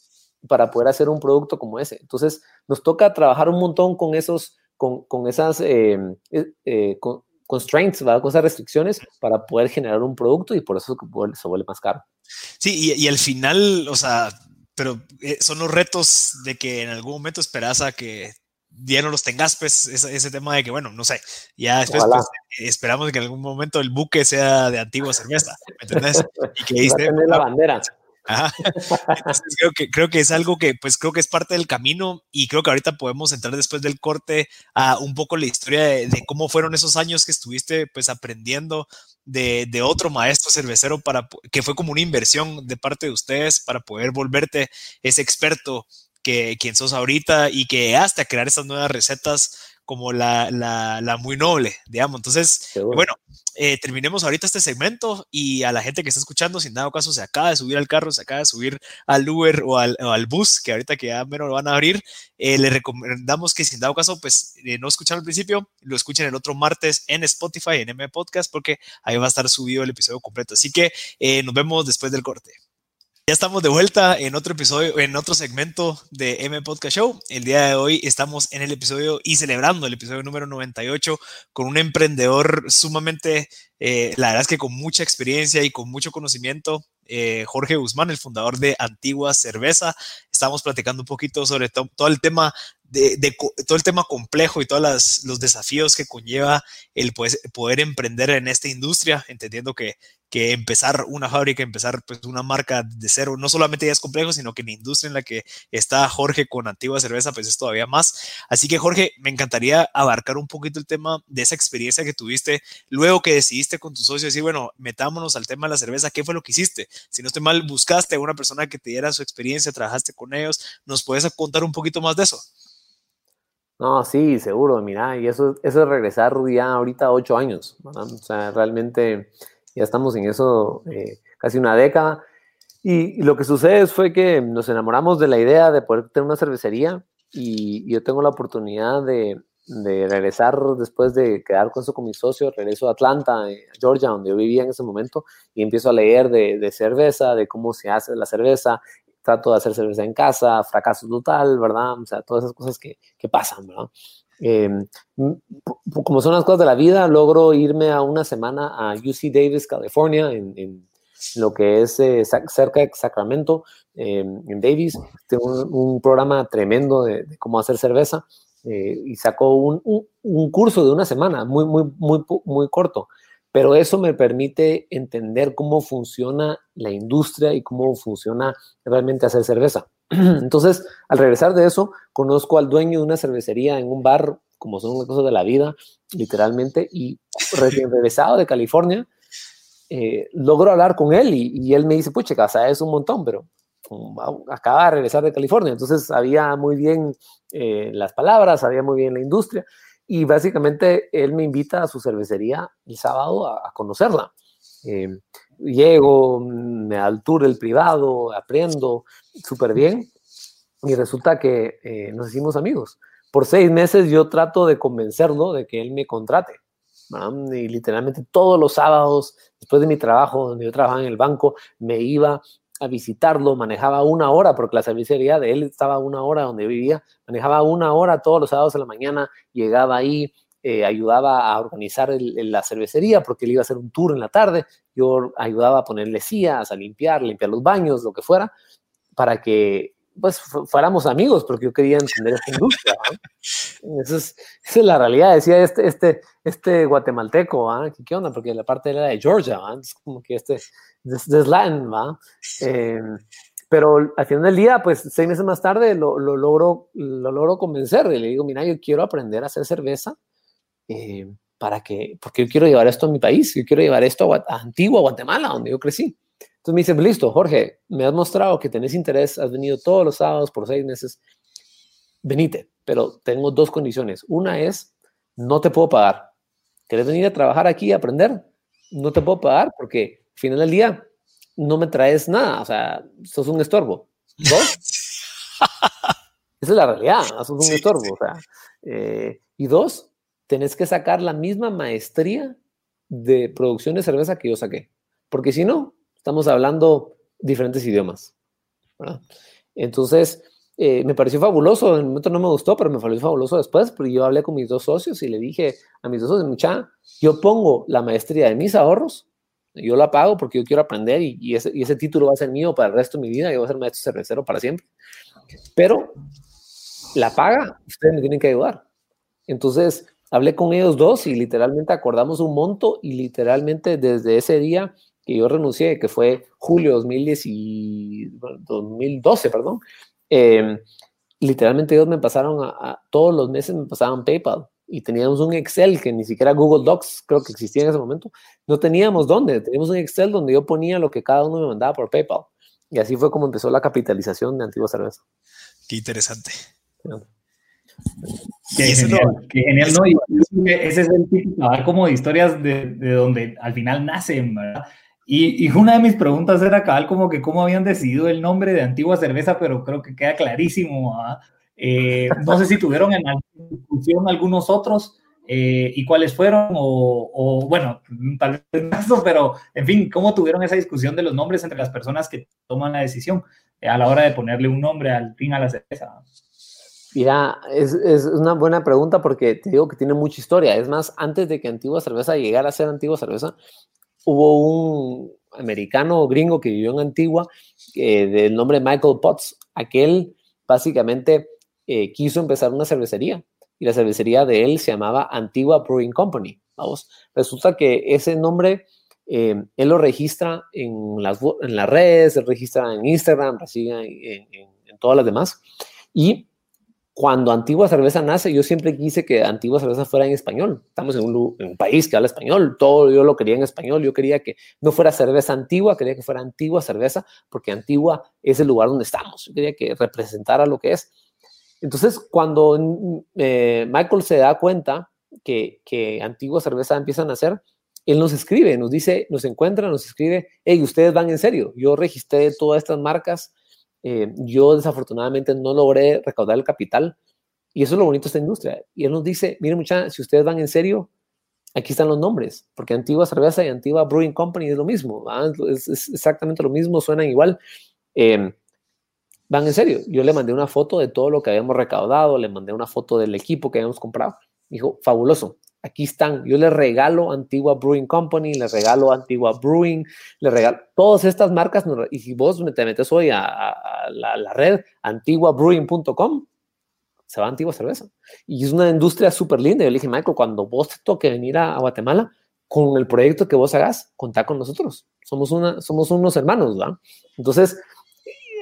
Speaker 4: para poder hacer un producto como ese. Entonces, nos toca trabajar un montón con esos, con, con esas, eh, constraints, ¿verdad? con esas restricciones para poder generar un producto y por eso se vuelve más caro.
Speaker 1: Sí, y, al final, o sea, pero eh, son los retos de que en algún momento esperas a que ya no los tengas, pues ese, tema de que, bueno, no sé, ya después pues, esperamos que en algún momento el buque sea de antigua cerveza, ¿me entendés?
Speaker 4: Y que dice, la bandera.
Speaker 1: Creo que, creo que es algo que pues creo que es parte del camino y creo que ahorita podemos entrar después del corte a un poco la historia de, cómo fueron esos años que estuviste pues aprendiendo de, de, otro maestro cervecero para que fue como una inversión de parte de ustedes para poder volverte ese experto que quien sos ahorita y que hasta crear esas nuevas recetas como la, la, muy noble, digamos. Entonces, bueno, eh, terminemos ahorita este segmento y a la gente que está escuchando, sin dado caso se acaba de subir al carro, se acaba de subir al Uber o al, al bus, que ahorita que ya menos lo van a abrir, eh, le recomendamos que sin dado caso, pues eh, no escuchan al principio, lo escuchen el otro martes en Spotify, en M Podcast, porque ahí va a estar subido el episodio completo. Así que nos vemos después del corte. Ya estamos de vuelta en otro episodio, en otro segmento de M Podcast Show. El día de hoy estamos en el episodio y celebrando el episodio número 98 con un emprendedor sumamente, eh, la verdad es que con mucha experiencia y con mucho conocimiento, eh, Jorge Guzmán, el fundador de Antigua Cerveza. Estamos platicando un poquito sobre todo el tema de, todo el tema complejo y todos los desafíos que conlleva el poder emprender en esta industria, entendiendo que, que empezar una fábrica, empezar pues una marca de cero, no solamente ya es complejo, sino que en la industria en la que está Jorge con Antigua Cerveza, pues es todavía más. Así que Jorge, me encantaría abarcar un poquito el tema de esa experiencia que tuviste luego que decidiste con tus socios decir, bueno, metámonos al tema de la cerveza, ¿qué fue lo que hiciste? Si no estoy mal, buscaste a una persona que te diera su experiencia, trabajaste con ellos, ¿nos puedes contar un poquito más de eso?
Speaker 4: No, sí, seguro, mira, y eso, es regresar ya ahorita ocho años, o sea, realmente ya estamos en eso eh, casi una década. Y, lo que sucede fue que nos enamoramos de la idea de poder tener una cervecería y, yo tengo la oportunidad de, regresar después de quedar con eso con mi socio, regreso a Atlanta, eh, Georgia, donde yo vivía en ese momento, y empiezo a leer de, de cerveza, de cómo se hace la cerveza, trato de hacer cerveza en casa, fracaso total, ¿verdad? O sea, todas esas cosas que, que pasan, ¿verdad? Em, como son las cosas de la vida, logro irme a una semana a UC Davis, California, en, en lo que es eh, cerca de Sacramento, em, en Davis. Tengo un, programa tremendo de, cómo hacer cerveza eh, y sacó un, un, un, curso de una semana, muy, muy, muy, muy corto pero eso me permite entender cómo funciona la industria y cómo funciona realmente hacer cerveza. Entonces, al regresar de eso, conozco al dueño de una cervecería en un bar, como son las cosas de la vida, literalmente, y recién regresado de California, eh, logro hablar con él y, él me dice, pucha, casa es un montón, pero acaba de regresar de California, entonces sabía muy bien eh, las palabras, sabía muy bien la industria, y básicamente él me invita a su cervecería el sábado a, conocerla. Eh, llego, me al tour el privado, aprendo súper bien y resulta que eh, nos hicimos amigos. Por seis meses yo trato de convencerlo de que él me contrate. Y literalmente todos los sábados, después de mi trabajo, donde yo trabajaba en el banco, me iba a visitarlo, manejaba una hora, porque la cervecería de él estaba una hora donde vivía, manejaba una hora todos los sábados de la mañana, llegaba ahí, eh, ayudaba a organizar la cervecería porque él iba a hacer un tour en la tarde, yo ayudaba a ponerle sillas, a limpiar, limpiar los baños, lo que fuera, para que pues fuéramos amigos, porque yo quería entender esta industria. Esa, es, la realidad, decía este, este, este guatemalteco, ¿qué onda? Porque la parte era de Georgia, es como que este, de Latin, ¿va? Em, pero al final del día, pues seis meses más tarde lo, lo, logro, lo logro convencer y le digo, mira, yo quiero aprender a hacer cerveza eh, para que, porque yo quiero llevar esto a mi país, yo quiero llevar esto a, a Antigua, Guatemala, donde yo crecí. Entonces me dice, listo, Jorge, me has mostrado que tenés interés, has venido todos los sábados por seis meses, venite, pero tengo dos condiciones. Una es, no te puedo pagar. ¿Quieres venir a trabajar aquí a aprender? No te puedo pagar porque final del día no me traes nada, o sea, sos un estorbo. ¿Dos? Esa es la realidad, sos un estorbo. O sea, eh, y dos, tenés que sacar la misma maestría de producción de cerveza que yo saqué. Porque si no, estamos hablando diferentes idiomas. Entonces, eh, me pareció fabuloso. En el momento no me gustó, pero me pareció fabuloso después, porque yo hablé con mis dos socios y le dije a mis dos socios, mucha, yo pongo la maestría de mis ahorros yo la pago porque yo quiero aprender y, ese, y, ese, título va a ser mío para el resto de mi vida. Yo voy a ser maestro cervecero para siempre. Pero la paga, ustedes me tienen que ayudar. Entonces, hablé con ellos dos y literalmente acordamos un monto y literalmente desde ese día que yo renuncié, que fue julio 2010 y, 2012, perdón, eh, literalmente ellos me pasaron a, todos los meses me pasaban PayPal y teníamos un Excel que ni siquiera Google Docs creo que existía en ese momento. No teníamos dónde, teníamos un Excel donde yo ponía lo que cada uno me mandaba por PayPal. Y así fue como empezó la capitalización de Antigua Cerveza.
Speaker 1: Qué interesante.
Speaker 3: Qué genial, qué genial, ¿no? Y ese es el típico, como de historias de, de, donde al final nacen, ¿verdad? Y, y, una de mis preguntas era cabal como que cómo habían decidido el nombre de Antigua Cerveza, pero creo que queda clarísimo, ¿verdad? Eh, no sé si tuvieron en discusión algunos otros, Eh, ¿Y cuáles fueron? O, bueno, tal vez no, pero en fin, ¿cómo tuvieron esa discusión de los nombres entre las personas que toman la decisión eh, a la hora de ponerle un nombre al fin a la cerveza?
Speaker 4: Mira, es, es, una buena pregunta porque te digo que tiene mucha historia. Es más, antes de que Antigua Cerveza llegara a ser Antigua Cerveza, hubo un americano gringo que vivió en Antigua eh, del nombre Michael Potts. Aquel básicamente quiso empezar una cervecería y la cervecería de él se llamaba Antigua Brewing Company. Vamos, resulta que ese nombre eh, él lo registra en las, en las redes, se registra en Instagram, registra en, en, todas las demás. Y cuando Antigua Cerveza nace, yo siempre quise que Antigua Cerveza fuera en español. Estamos en un, en un, país que habla español, todo yo lo quería en español. Yo quería que no fuera cerveza antigua, quería que fuera Antigua Cerveza, porque Antigua es el lugar donde estamos. Yo quería que representara lo que es. Entonces, cuando mm, eh, Michael se da cuenta que, que Antigua Cerveza empiezan a hacer, él nos escribe, nos dice, nos encuentra, nos escribe, hey, ustedes van en serio, yo registré todas estas marcas, eh, yo desafortunadamente no logré recaudar el capital, y eso es lo bonito de esta industria. Y él nos dice, miren muchachos, si ustedes van en serio, aquí están los nombres, porque Antigua Cerveza y Antigua Brewing Company es lo mismo, es, exactamente lo mismo, suenan igual. Eh, van en serio. Yo le mandé una foto de todo lo que habíamos recaudado, le mandé una foto del equipo que habíamos comprado. Dijo, fabuloso, aquí están. Yo le regalo Antigua Brewing Company, le regalo Antigua Brewing, le regalo todas estas marcas. Y si vos te metes hoy a, la, red antiguabrewing.com, se va a Antigua Cerveza. Y es una industria súper linda. Yo le dije, Michael, cuando vos te toque venir a, Guatemala, con el proyecto que vos hagas, contá con nosotros. Somos, una, somos unos hermanos, ¿verdad? Entonces,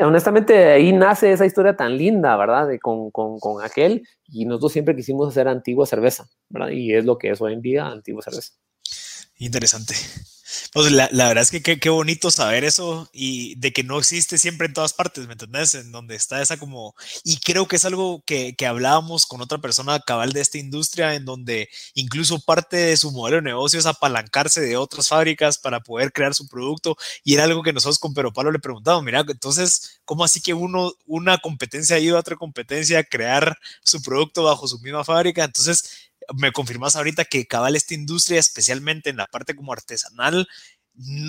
Speaker 4: honestamente ahí nace esa historia tan linda, ¿verdad? De, con, con, con, aquel y nosotros siempre quisimos hacer antigua cerveza, ¿verdad? Y es lo que es hoy en día antigua cerveza.
Speaker 1: Interesante. Pues la, la, verdad es que qué, bonito saber eso y de que no existe siempre en todas partes, ¿me entendés? En donde está esa como... Y creo que es algo que, que hablábamos con otra persona cabal de esta industria, en donde incluso parte de su modelo de negocio es apalancarse de otras fábricas para poder crear su producto. Y era algo que nosotros con Pero Pablo le preguntábamos, mira, entonces, ¿cómo así que uno, una competencia ayuda a otra competencia a crear su producto bajo su misma fábrica? Entonces, me confirmas ahorita que cabal esta industria, especialmente en la parte como artesanal,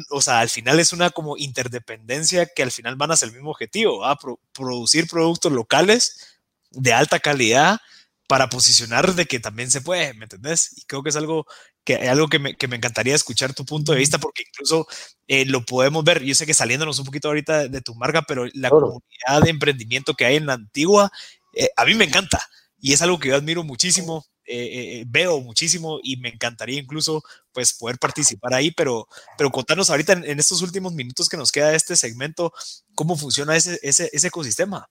Speaker 1: o sea, al final es una como interdependencia que al final van hacia el mismo objetivo, a producir productos locales de alta calidad para posicionar de que también se puede, ¿me entendés? Y creo que es algo que, algo que, me, que me encantaría escuchar tu punto de vista porque incluso eh, lo podemos ver, yo sé que saliéndonos un poquito ahorita de, tu marca, pero la comunidad de emprendimiento que hay en la antigua, eh, a mí me encanta y es algo que yo admiro muchísimo eh, eh, veo muchísimo y me encantaría incluso pues poder participar ahí, pero, pero contanos ahorita en, estos últimos minutos que nos queda de este segmento, cómo funciona ese, ese, ecosistema.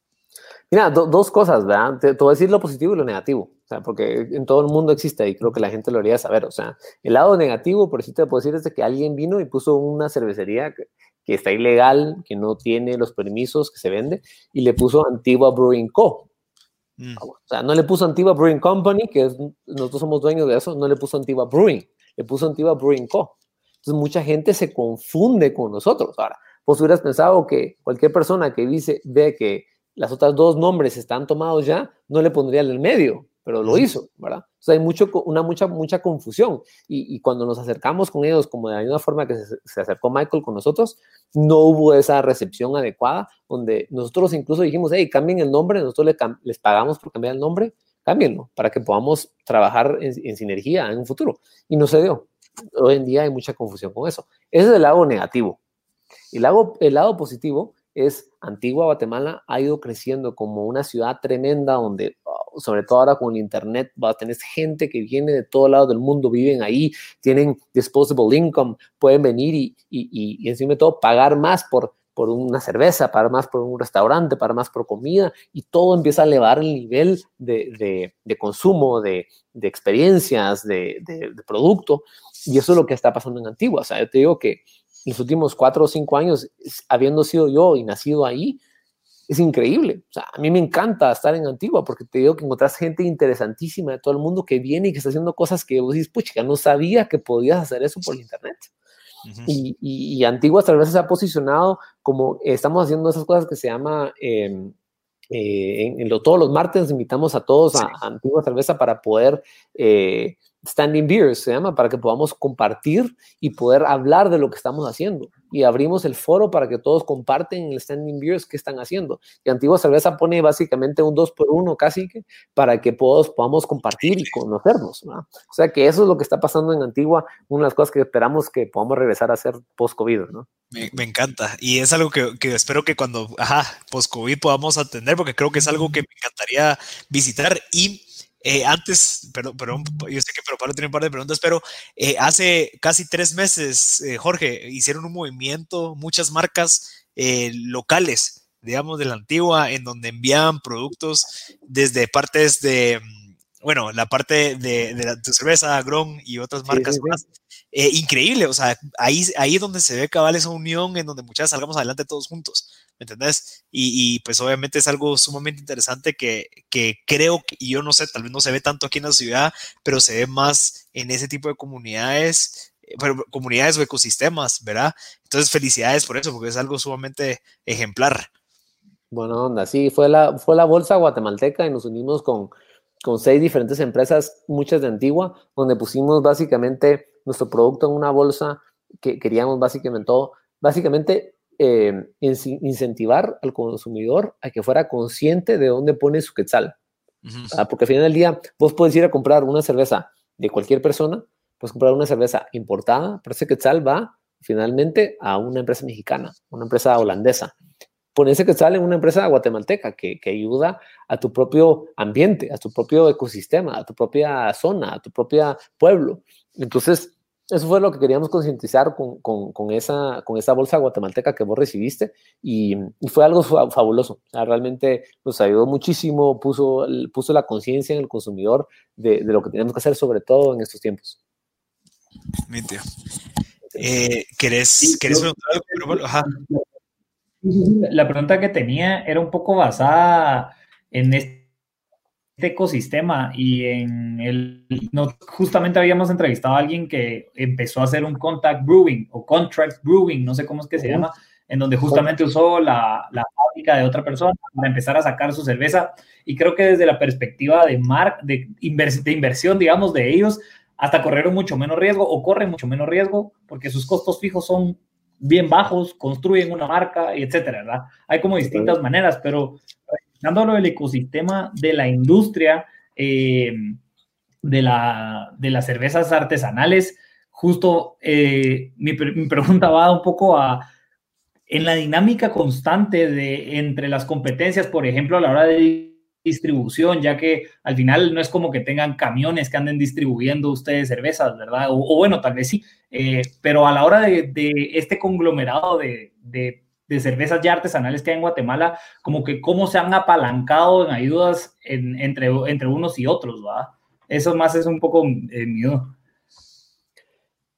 Speaker 4: Mira, dos cosas, ¿verdad? Te, voy a decir lo positivo y lo negativo, o sea, porque en todo el mundo existe y creo que la gente lo haría saber, o sea, el lado negativo, por si te puedo decir, es de que alguien vino y puso una cervecería que, que está ilegal, que no tiene los permisos que se vende, y le puso Antigua Brewing Co. Mm. O sea, no le puso Antigua Brewing Company, que nosotros somos dueños de eso, no le puso Antigua Brewing, le puso Antigua Brewing Co. Entonces mucha gente se confunde con nosotros. Ahora, vos hubieras pensado que cualquier persona que dice, ve que las otras dos nombres están tomados ya, no le pondría en el medio pero lo hizo, ¿verdad? Entonces hay mucho, una mucha, mucha confusión. Y, cuando nos acercamos con ellos, como de la misma forma que se, acercó Michael con nosotros, no hubo esa recepción adecuada, donde nosotros incluso dijimos, hey, cambien el nombre, nosotros les pagamos por cambiar el nombre, cámbienlo, para que podamos trabajar en, sinergia en un futuro. Y no se dio. Hoy en día hay mucha confusión con eso. Ese es el lado negativo. Y el lado, el lado positivo es Antigua Guatemala ha ido creciendo como una ciudad tremenda donde, sobre todo ahora con el Internet, va a tener gente que viene de todo lado del mundo, viven ahí, tienen disposable income, pueden venir y, y, y, encima de todo pagar más por, por una cerveza, pagar más por un restaurante, pagar más por comida, y todo empieza a elevar el nivel de, de, consumo, de, de experiencias, de, producto, y eso es lo que está pasando en Antigua. O sea, yo te digo que los últimos cuatro o cinco años, habiendo sido yo y nacido ahí, es increíble. O sea, a mí me encanta estar en Antigua porque te digo que encontrás gente interesantísima de todo el mundo que viene y que está haciendo cosas que vos dices, pucha, no sabía que podías hacer eso por internet. y, y, Antigua tal vez se ha posicionado como estamos haciendo esas cosas que se llama em, eh, en, todos los martes invitamos a todos a, Antigua Cerveza para poder eh, Standing Beers, se llama, para que podamos compartir y poder hablar de lo que estamos haciendo. Y abrimos el foro para que todos comparten el Standing Beers que están haciendo. Y Antigua Cerveza pone básicamente un dos por uno casi que para que todos podamos compartir y conocernos. O sea que eso es lo que está pasando en Antigua, una de las cosas que esperamos que podamos regresar a hacer post-COVID. ¿no?
Speaker 1: Me, me, encanta. Y es algo que, que espero que cuando, post-COVID podamos atender, porque creo que es algo que me encantaría visitar. Y eh, antes, perdón, perdón, yo sé que pero Pablo tiene un par de preguntas, pero eh, hace casi tres meses, eh, Jorge, hicieron un movimiento, muchas marcas locales, digamos, de la antigua, en donde envían productos desde partes de, mm, bueno, la parte de, de, la, cerveza, Gron y otras marcas más. Increíble, o sea, ahí, ahí es donde se ve cabal esa unión, en donde muchas salgamos adelante todos juntos. ¿me entendés? Y, pues obviamente es algo sumamente interesante que, que creo, y yo no sé, tal vez no se ve tanto aquí en la ciudad, pero se ve más en ese tipo de comunidades, eh, comunidades o ecosistemas, ¿verdad? Entonces felicidades por eso, porque es algo sumamente ejemplar.
Speaker 4: Bueno, onda, sí, fue la, fue la bolsa guatemalteca y nos unimos con, con seis diferentes empresas, muchas de Antigua, donde pusimos básicamente nuestro producto en una bolsa que queríamos básicamente todo, básicamente eh, incentivar al consumidor a que fuera consciente de dónde pone su quetzal. Ah, porque al final del día, vos puedes ir a comprar una cerveza de cualquier persona, puedes comprar una cerveza importada, pero ese quetzal va finalmente a una empresa mexicana, una empresa holandesa. Pon ese quetzal en una empresa guatemalteca que, que ayuda a tu propio ambiente, a tu propio ecosistema, a tu propia zona, a tu propio pueblo. Entonces, eso fue lo que queríamos concientizar con, con, con, esa, con esa bolsa guatemalteca que vos recibiste y, y fue algo fabuloso. realmente nos ayudó muchísimo, puso, puso la conciencia en el consumidor de, de, lo que tenemos que hacer, sobre todo en estos tiempos.
Speaker 1: Mi tío. Eh, ¿Querés, preguntar
Speaker 3: La pregunta que tenía era un poco basada en este este ecosistema y en el, no, justamente habíamos entrevistado a alguien que empezó a hacer un contact brewing o contract brewing, no sé cómo es que se llama, en donde justamente usó la, la fábrica de otra persona para empezar a sacar su cerveza. Y creo que desde la perspectiva de, mar, de, de inversión, digamos, de ellos, hasta corrieron mucho menos riesgo o corren mucho menos riesgo porque sus costos fijos son bien bajos, construyen una marca, y etcétera, ¿verdad? Hay como distintas maneras, pero dándolo del ecosistema de la industria eh, de, la, de las cervezas artesanales, justo eh, mi, pregunta va un poco a, en la dinámica constante de entre las competencias, por ejemplo, a la hora de distribución, ya que al final no es como que tengan camiones que anden distribuyendo ustedes cervezas, ¿verdad? O, bueno, tal vez sí, eh, pero a la hora de, este conglomerado de, de de cervezas ya artesanales que hay en Guatemala, como que cómo se han apalancado en ayudas entre, entre unos y otros, ¿va? Eso más es un poco eh, miedo.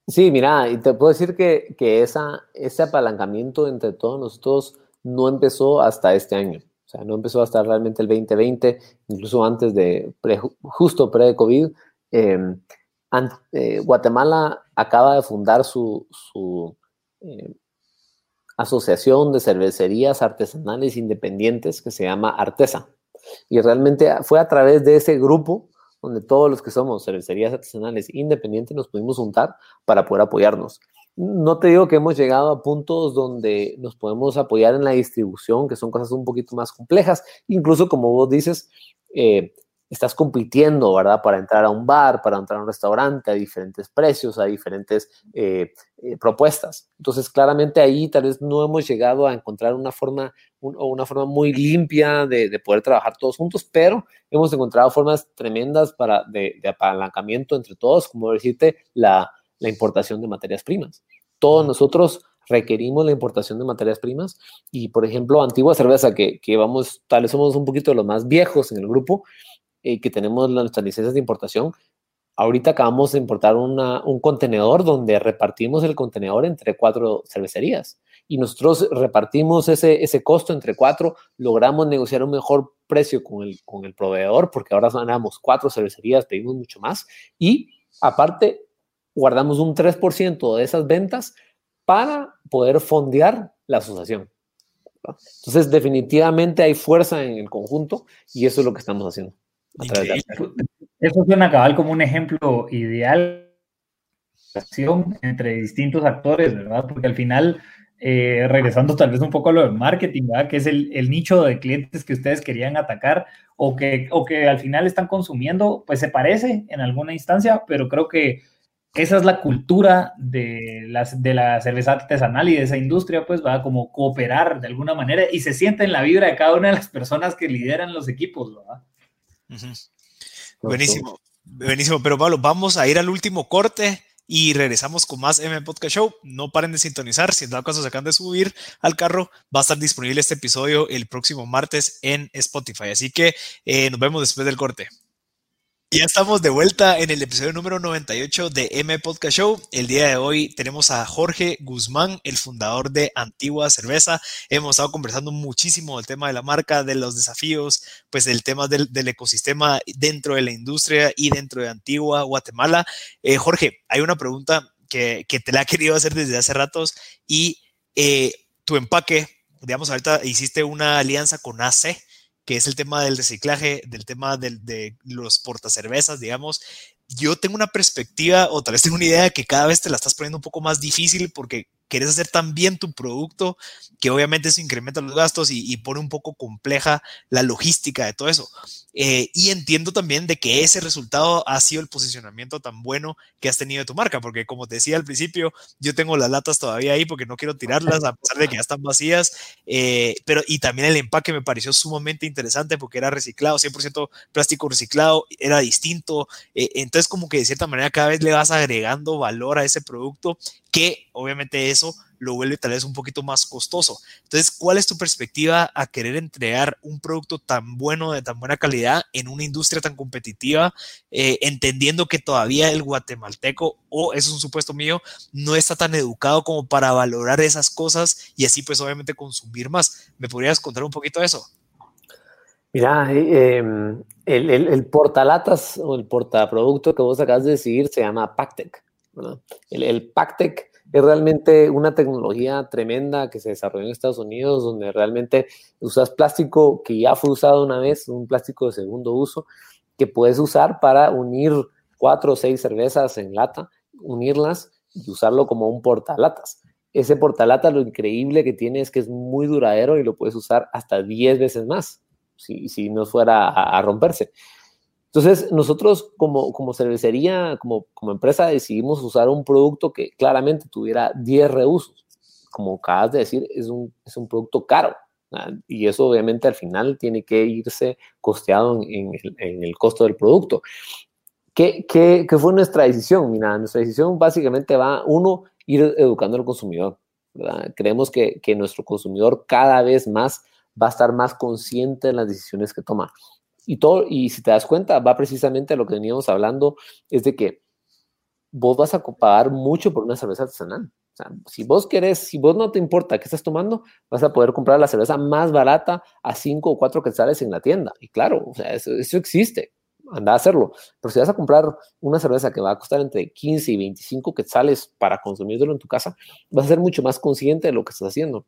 Speaker 4: Sí, mira, y te puedo decir que, que esa, ese apalancamiento entre todos nosotros no empezó hasta este año. O sea, no empezó hasta realmente el 2020, incluso antes de, justo pre-COVID. Em, eh, Guatemala acaba de fundar su, eh, asociación de cervecerías artesanales independientes que se llama Artesa. Y realmente fue a través de ese grupo donde todos los que somos cervecerías artesanales independientes nos pudimos juntar para poder apoyarnos. No te digo que hemos llegado a puntos donde nos podemos apoyar en la distribución, que son cosas un poquito más complejas. Incluso, como vos dices, eh, estás compitiendo, ¿verdad? Para entrar a un bar, para entrar a un restaurante, a diferentes precios, a diferentes eh, eh, propuestas. Entonces, claramente ahí tal vez no hemos llegado a encontrar una forma o una forma muy limpia de, poder trabajar todos juntos, pero hemos encontrado formas tremendas para de, apalancamiento entre todos, como decirte, la, la importación de materias primas. Todos nosotros requerimos la importación de materias primas y, por ejemplo, Antigua Cerveza, que, que vamos, tal vez somos un poquito de los más viejos en el grupo, eh, que tenemos nuestras licencias de importación, ahorita acabamos de importar un contenedor donde repartimos el contenedor entre cuatro cervecerías y nosotros repartimos ese, ese costo entre cuatro, logramos negociar un mejor precio con el, con el proveedor porque ahora ganamos cuatro cervecerías, pedimos mucho más y aparte guardamos un 3% de esas ventas para poder fondear la asociación. Entonces, definitivamente hay fuerza en el conjunto y eso es lo que estamos haciendo.
Speaker 3: Eso suena cabal como un ejemplo ideal entre distintos actores, ¿verdad? Porque al final, eh, regresando tal vez un poco a lo del marketing, ¿verdad? Que es el, el, nicho de clientes que ustedes querían atacar o que, o que al final están consumiendo, pues se parece en alguna instancia, pero creo que esa es la cultura de, las, de la cerveza artesanal y de esa industria, pues va como cooperar de alguna manera y se siente en la vibra de cada una de las personas que lideran los equipos, ¿verdad?
Speaker 1: Buenísimo, buenísimo. Pero Pablo, vamos a ir al último corte y regresamos con más M Podcast Show. No paren de sintonizar. Si en dado caso se acaban de subir al carro, va a estar disponible este episodio el próximo martes en Spotify. Así que eh, nos vemos después del corte. Ya estamos de vuelta en el episodio número 98 de M Podcast Show. El día de hoy tenemos a Jorge Guzmán, el fundador de Antigua Cerveza. Hemos estado conversando muchísimo del tema de la marca, de los desafíos, pues del tema del, ecosistema dentro de la industria y dentro de Antigua, Guatemala. Eh, Jorge, hay una pregunta que, te la he querido hacer desde hace ratos y eh, tu empaque, digamos, ahorita hiciste una alianza con AC que es el tema del reciclaje, del tema de los portacervezas, digamos. Yo tengo una perspectiva, o tal vez tengo una idea de que cada vez te la estás poniendo un poco más difícil porque quieres hacer tan bien tu producto que obviamente eso incrementa los gastos y, pone un poco compleja la logística de todo eso. Eh, y entiendo también de que ese resultado ha sido el posicionamiento tan bueno que has tenido de tu marca, porque como te decía al principio, yo tengo las latas todavía ahí porque no quiero tirarlas a pesar de que ya están vacías, eh, pero y también el empaque me pareció sumamente interesante porque era reciclado, 100% plástico reciclado, era distinto, eh, entonces como que de cierta manera cada vez le vas agregando valor a ese producto que obviamente eso lo vuelve tal vez un poquito más costoso. Entonces, ¿cuál es tu perspectiva a querer entregar un producto tan bueno, de tan buena calidad, en una industria tan competitiva, eh, entendiendo que todavía el guatemalteco, o es un supuesto mío, no está tan educado como para valorar esas cosas y así pues obviamente consumir más? ¿Me podrías contar un poquito de eso?
Speaker 4: Mira, em, el, el, portalatas o el portaproducto que vos acabas de decir se llama Pactec. El, Pactec es realmente una tecnología tremenda que se desarrolló en Estados Unidos, donde realmente usas plástico que ya fue usado una vez, un plástico de segundo uso, que puedes usar para unir cuatro o seis cervezas en lata, unirlas y usarlo como un portalatas. Ese portalata lo increíble que tiene es que es muy duradero y lo puedes usar hasta 10 veces más, si no fuera a romperse. Entonces, nosotros como, como cervecería, como, como empresa, decidimos usar un producto que claramente tuviera 10 reusos. Como acabas de decir, es un, es un producto caro. Y eso obviamente al final tiene que irse costeado en, el, costo del producto. ¿Qué, ¿Qué, qué, fue nuestra decisión? Mira, nuestra decisión básicamente va, uno, ir educando al consumidor. Creemos que, que nuestro consumidor cada vez más va a estar más consciente de las decisiones que toma. Y, todo, y si te das cuenta, va precisamente a lo que veníamos hablando, es de que vos vas a pagar mucho por una cerveza artesanal. Si vos querés, si vos no te importa qué estás tomando, vas a poder comprar la cerveza más barata a 5 o 4 quetzales en la tienda. Y claro, o sea, eso, eso existe. Anda a hacerlo. Pero si vas a comprar una cerveza que va a costar entre 15 y 25 quetzales para consumirlo en tu casa, vas a ser mucho más consciente de lo que estás haciendo.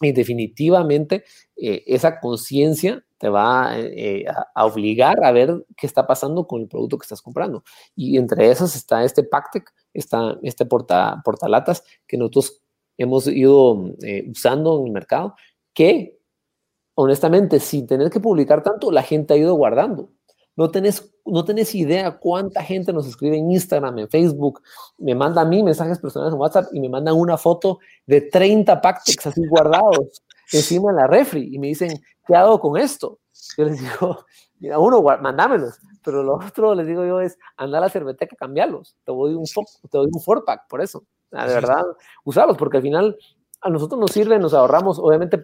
Speaker 4: Y definitivamente eh, esa conciencia te va eh, a, obligar a ver qué está pasando con el producto que estás comprando. Y entre esas está este Pactec, está este porta, portalatas que nosotros hemos ido eh, usando en el mercado, que honestamente, sin tener que publicar tanto, la gente ha ido guardando. No tenés, no tenés idea cuánta gente nos escribe en Instagram, en Facebook, me manda a mí mensajes personales en WhatsApp y me mandan una foto de 30 Pactecs así guardados encima de la refri y me dicen, ¿qué hago con esto? Yo les digo, mira, uno, mandámelos, pero lo otro les digo yo es, anda a la cerveteca, cambiarlos, te doy un, te doy un four pack por eso, de verdad, usarlos, porque al final a nosotros nos sirve, nos ahorramos, obviamente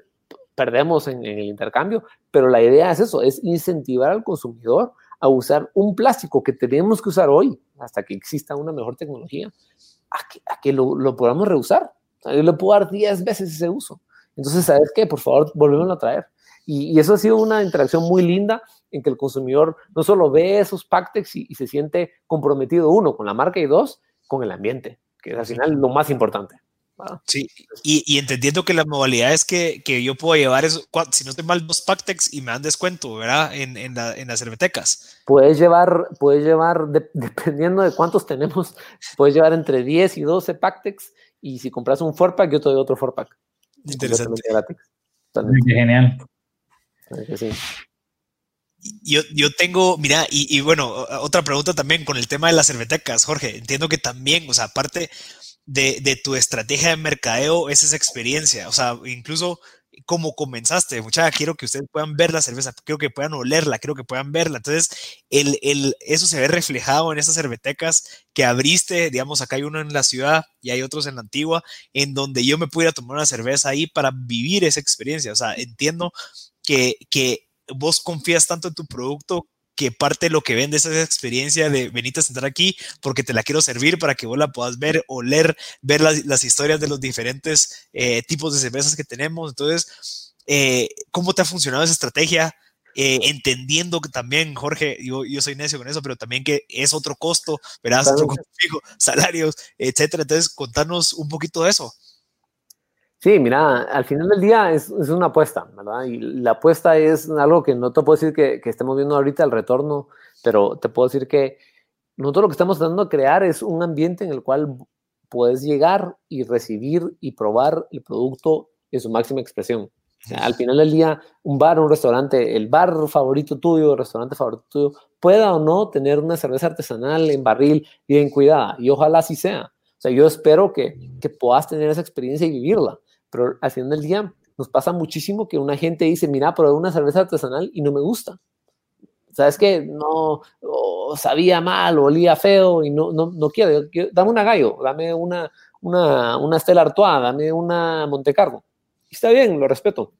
Speaker 4: perdemos en, el intercambio, pero la idea es eso, es incentivar al consumidor a usar un plástico que tenemos que usar hoy, hasta que exista una mejor tecnología, a que, lo, lo, podamos reusar. yo le puedo dar 10 veces ese uso. Entonces, ¿sabes qué? Por favor, volvemos a traer. Y, eso ha sido una interacción muy linda en que el consumidor no solo ve esos Pactex y, y, se siente comprometido, uno, con la marca y dos, con el ambiente, que es al final lo más importante.
Speaker 1: Sí, y, entendiendo que la modalidad es que, que yo puedo llevar eso, si no estoy mal, dos Pactex y me dan descuento, ¿verdad? En, en, la, en las cervetecas.
Speaker 4: Puedes llevar, puedes llevar, dependiendo de cuántos tenemos, puedes llevar entre 10 y 12 Pactex y si compras un 4-pack, yo te doy otro 4-pack.
Speaker 1: Interesante.
Speaker 3: Genial.
Speaker 1: Sí. Yo, yo, tengo, mira, y, y, bueno, otra pregunta también con el tema de las cervetecas, Jorge. Entiendo que también, o sea, aparte, de, tu estrategia de mercadeo es esa experiencia. O sea, incluso como comenzaste, muchacha, quiero que ustedes puedan ver la cerveza, quiero que puedan olerla, quiero que puedan verla. Entonces, el, el, eso se ve reflejado en esas cervetecas que abriste, digamos, acá hay uno en la ciudad y hay otros en la antigua, en donde yo me pudiera tomar una cerveza ahí para vivir esa experiencia. O sea, entiendo que, que vos confías tanto en tu producto que parte de lo que vende es esa experiencia de venite a sentar aquí porque te la quiero servir para que vos la puedas ver, oler, ver las, historias de los diferentes eh, tipos de cervezas que tenemos. Entonces, eh, ¿cómo te ha funcionado esa estrategia? Eh, entendiendo que también, Jorge, yo, yo soy necio con eso, pero también que es otro costo, verás, otro costo fijo, salarios, etcétera. Entonces, contanos un poquito de eso.
Speaker 4: Sí, mira, al final del día es, una apuesta, ¿verdad? Y la apuesta es algo que no te puedo decir que, estemos viendo ahorita el retorno, pero te puedo decir que nosotros lo que estamos tratando de crear es un ambiente en el cual puedes llegar y recibir y probar el producto en su máxima expresión. al final del día, un bar, un restaurante, el bar favorito tuyo, el restaurante favorito tuyo, pueda o no tener una cerveza artesanal en barril bien cuidada, y ojalá así sea. O sea, yo espero que, que puedas tener esa experiencia y vivirla. Pero al final del día nos pasa muchísimo que una gente dice, mira, probé una cerveza artesanal y no me gusta. ¿Sabes qué? No, sabía mal, olía feo y no, no, no quiero, Dame una gallo, dame una, una, una Stella Artois, dame una Montecarlo. está bien, lo respeto.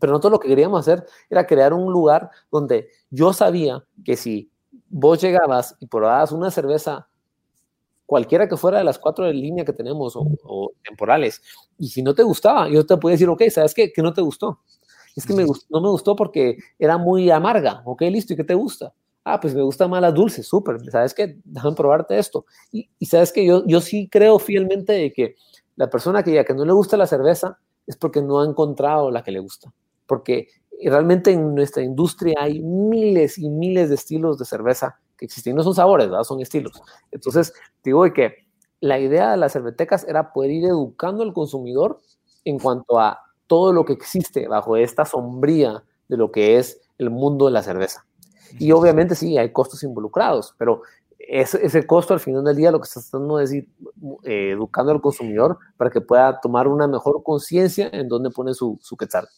Speaker 4: Pero nosotros lo que queríamos hacer era crear un lugar donde yo sabía que si vos llegabas y probabas una cerveza cualquiera que fuera de las cuatro de línea que tenemos o, temporales. Y si no te gustaba, yo te puedo decir, ok, ¿sabes qué? Que no te gustó. Es que me no me gustó porque era muy amarga. Ok, listo, ¿y qué te gusta? Ah, pues me gusta más las dulces, súper. ¿Sabes qué? Déjame probarte esto. Y, sabes que yo, yo sí creo fielmente de que la persona que ya que no le gusta la cerveza es porque no ha encontrado la que le gusta. Porque realmente en nuestra industria hay miles y miles de estilos de cerveza que existen. No son sabores, ¿verdad? son estilos. Entonces, digo que la idea de las cervetecas era poder ir educando al consumidor en cuanto a todo lo que existe bajo esta sombría de lo que es el mundo de la cerveza. Y obviamente sí, hay costos involucrados, pero ese, ese costo al final del día lo que está tratando es ir eh, educando al consumidor para que pueda tomar una mejor conciencia en dónde pone su, su quetzal.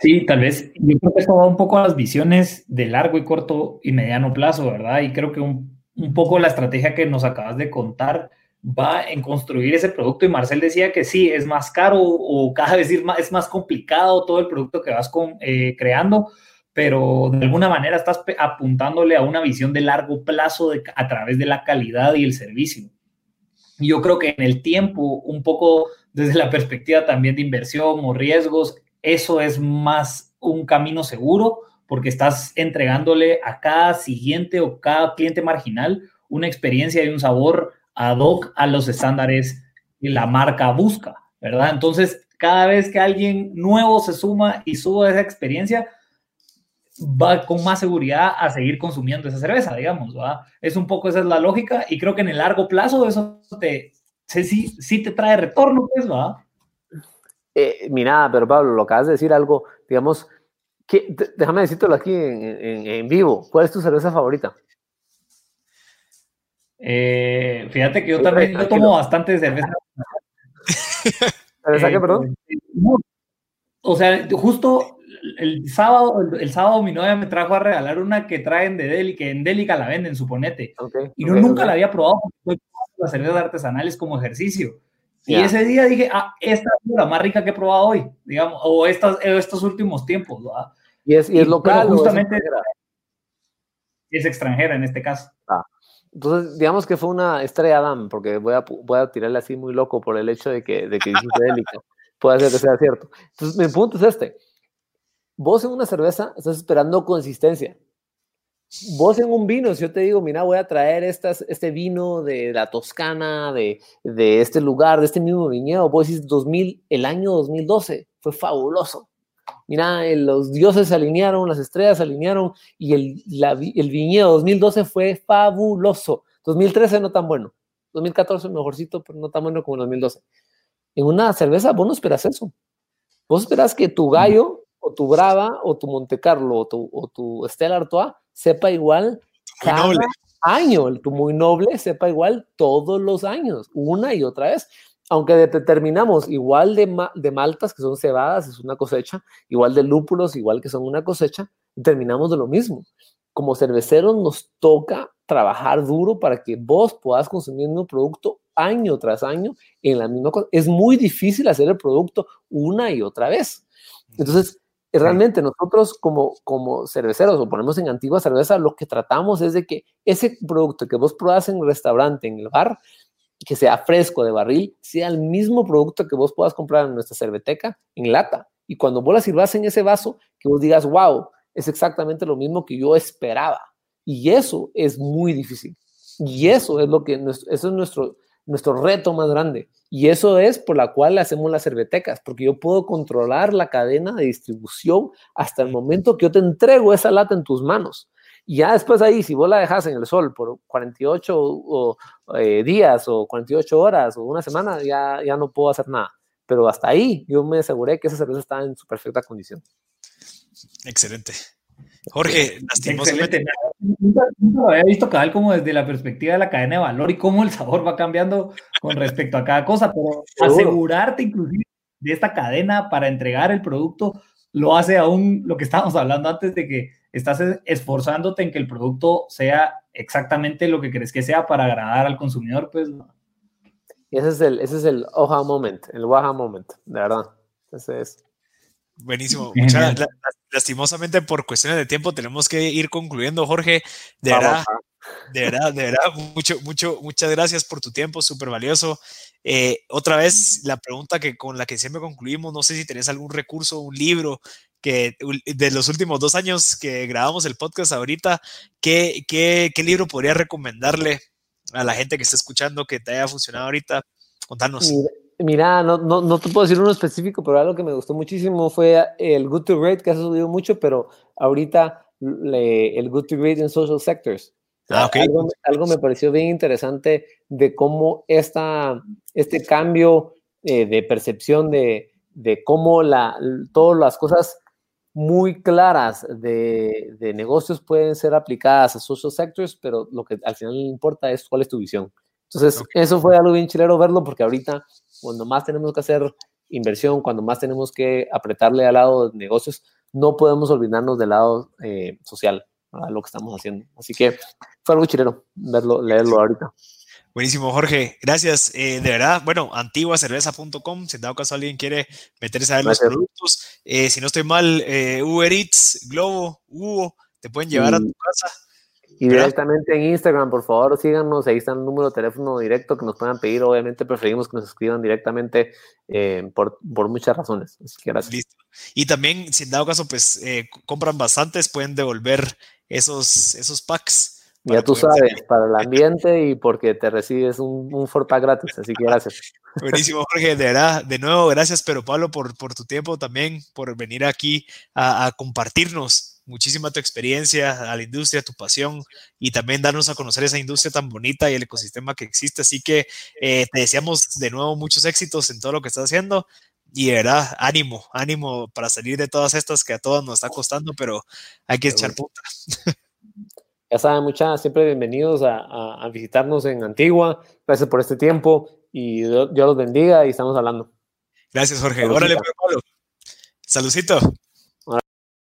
Speaker 3: Sí, tal vez yo creo que eso va un poco a las visiones de largo y corto y mediano plazo, ¿verdad? Y creo que un, un poco la estrategia que nos acabas de contar va en construir ese producto y Marcel decía que sí, es más caro o cada vez es más complicado todo el producto que vas con, eh, creando, pero de alguna manera estás apuntándole a una visión de largo plazo a través de la calidad y el servicio. Yo creo que en el tiempo, un poco desde la perspectiva también de inversión o riesgos, eso es más un camino seguro porque estás entregándole a cada siguiente o cada cliente marginal una experiencia y un sabor ad hoc a los estándares que la marca busca, ¿verdad? Entonces, cada vez que alguien nuevo se suma y sube esa experiencia, va con más seguridad a seguir consumiendo esa cerveza, digamos, ¿verdad? Es un poco esa es la lógica y creo que en el largo plazo eso te, sí, sí te trae retorno, pues, ¿verdad?
Speaker 4: Eh, mira, pero Pablo, lo acabas de decir algo, digamos, que, déjame decírtelo aquí en, vivo. ¿Cuál es tu cerveza favorita?
Speaker 3: Eh, fíjate que yo también yo tomo bastante cerveza.
Speaker 4: ¿Cerveza qué, perdón? Eh,
Speaker 3: o sea, justo el sábado, el, sábado mi novia me trajo a regalar una que traen de Deli, que en Delica la venden, suponete. y yo nunca la había probado porque las cervezas artesanales como ejercicio. Y ese día dije, ah, esta es la más rica que he probado hoy, digamos, o estas, estos últimos tiempos, ¿verdad?
Speaker 4: Y es, y es local.
Speaker 3: justamente es extranjera? en este caso.
Speaker 4: Ah. Entonces, digamos que fue una estrella Adam, porque voy a, voy a tirarle así muy loco por el hecho de que, de que délica. Puede ser que sea cierto. Entonces, mi punto es este. Vos en una cerveza estás esperando consistencia. Vos en un vino, si yo te digo, mira, voy a traer estas, este vino de la Toscana, de, de este lugar, de este mismo viñedo, vos decís 2000, el año 2012 fue fabuloso. Mira, los dioses se alinearon, las estrellas se alinearon y el, el viñedo 2012 fue fabuloso. 2013 no tan bueno. 2014 mejorcito, pero no tan bueno como 2012. En una cerveza vos no esperas eso. Vos esperas que tu gallo o tu Brava o tu Monte Carlo o tu, o tu Stella Artois sepa igual cada año, el muy noble sepa igual todos los años, una y otra vez. Aunque determinamos igual de, de maltas, que son cebadas, es una cosecha, igual de lúpulos, igual que son una cosecha, terminamos de lo mismo. Como cerveceros nos toca trabajar duro para que vos puedas consumir un producto año tras año en la misma cosa. Es muy difícil hacer el producto una y otra vez. Entonces, realmente nosotros como, como cerveceros o ponemos en antigua cerveza, lo que tratamos es de que ese producto que vos probás en el restaurante, en el bar, que sea fresco de barril, sea el mismo producto que vos puedas comprar en nuestra cerveteca en lata. Y cuando vos la sirvas en ese vaso, que vos digas, wow, es exactamente lo mismo que yo esperaba. Y eso es muy difícil. Y eso es lo que, eso es nuestro, nuestro reto más grande. Y eso es por la cual hacemos las cervetecas, porque yo puedo controlar la cadena de distribución hasta el momento que yo te entrego esa lata en tus manos. Y ya después ahí, si vos la dejas en el sol por 48 eh, días o 48 horas o una semana, ya, ya no puedo hacer nada. Pero hasta ahí yo me aseguré que esa cerveza está en su perfecta condición.
Speaker 1: Excelente. Jorge, lastimosamente.
Speaker 3: Nunca, lo había visto cabal como desde la perspectiva de la cadena de valor y cómo el sabor va cambiando con respecto a cada cosa, pero asegurarte inclusive de esta cadena para entregar el producto lo hace aún lo que estábamos hablando antes de que estás esforzándote en que el producto sea exactamente lo que crees que sea para agradar al consumidor, pues.
Speaker 4: Y ese es el, ese es el oha moment, el waha moment, de verdad. Ese es.
Speaker 1: Buenísimo. Muchas, lastimosamente por cuestiones de tiempo tenemos que ir concluyendo, Jorge. De verdad, de verdad, de verdad, mucho, mucho, muchas gracias por tu tiempo, súper valioso. Eh, otra vez, la pregunta que con la que siempre concluimos, no sé si tenés algún recurso, un libro que de los últimos dos años que grabamos el podcast ahorita, ¿qué, qué, qué libro podría recomendarle a la gente que está escuchando que te haya funcionado ahorita? Contanos.
Speaker 4: Mira, no, no, no, te puedo decir uno específico, pero algo que me gustó muchísimo fue el Good to Great, que ha subido mucho, pero ahorita el Good to Great en Social Sectors. Ah, algo, me pareció bien interesante de cómo esta, este cambio eh, de percepción de, de cómo la, todas las cosas muy claras de, de, negocios pueden ser aplicadas a social sectors, pero lo que al final importa es cuál es tu visión. Entonces, eso fue algo bien chilero verlo porque ahorita, cuando más tenemos que hacer inversión, cuando más tenemos que apretarle al lado de negocios, no podemos olvidarnos del lado eh, social, a lo que estamos haciendo. Así que fue algo chilero verlo, leerlo ahorita.
Speaker 1: Buenísimo, Jorge. Gracias. Eh, de verdad, bueno, antiguacerveza.com, si en dado caso alguien quiere meterse a ver los productos. Eh, si no estoy mal, Uber Eats, Globo, Hugo, te pueden llevar a tu casa
Speaker 4: y directamente en Instagram, por favor, síganos. Ahí está el número de teléfono directo que nos puedan pedir. Obviamente, preferimos que nos escriban directamente eh, por, por, muchas razones. Así que gracias. Listo.
Speaker 1: Y también, si en dado caso, pues eh, compran bastantes, pueden devolver esos, esos packs.
Speaker 4: Ya tú sabes, para el ambiente y porque te recibes un, un pack gratis. Así que gracias.
Speaker 1: Buenísimo, Jorge. De verdad, de nuevo, gracias, pero Pablo, por, por tu tiempo también, por venir aquí a, a compartirnos muchísima tu experiencia a la industria, tu pasión y también darnos a conocer esa industria tan bonita y el ecosistema que existe. Así que eh, te deseamos de nuevo muchos éxitos en todo lo que estás haciendo y de verdad, ánimo, ánimo para salir de todas estas que a todos nos está costando, pero hay que echar puta.
Speaker 4: Ya saben, muchas, siempre bienvenidos a, visitarnos en Antigua. Gracias por este tiempo y Dios, los bendiga y estamos hablando.
Speaker 1: Gracias, Jorge. Órale, pues, Pablo. Saludcito.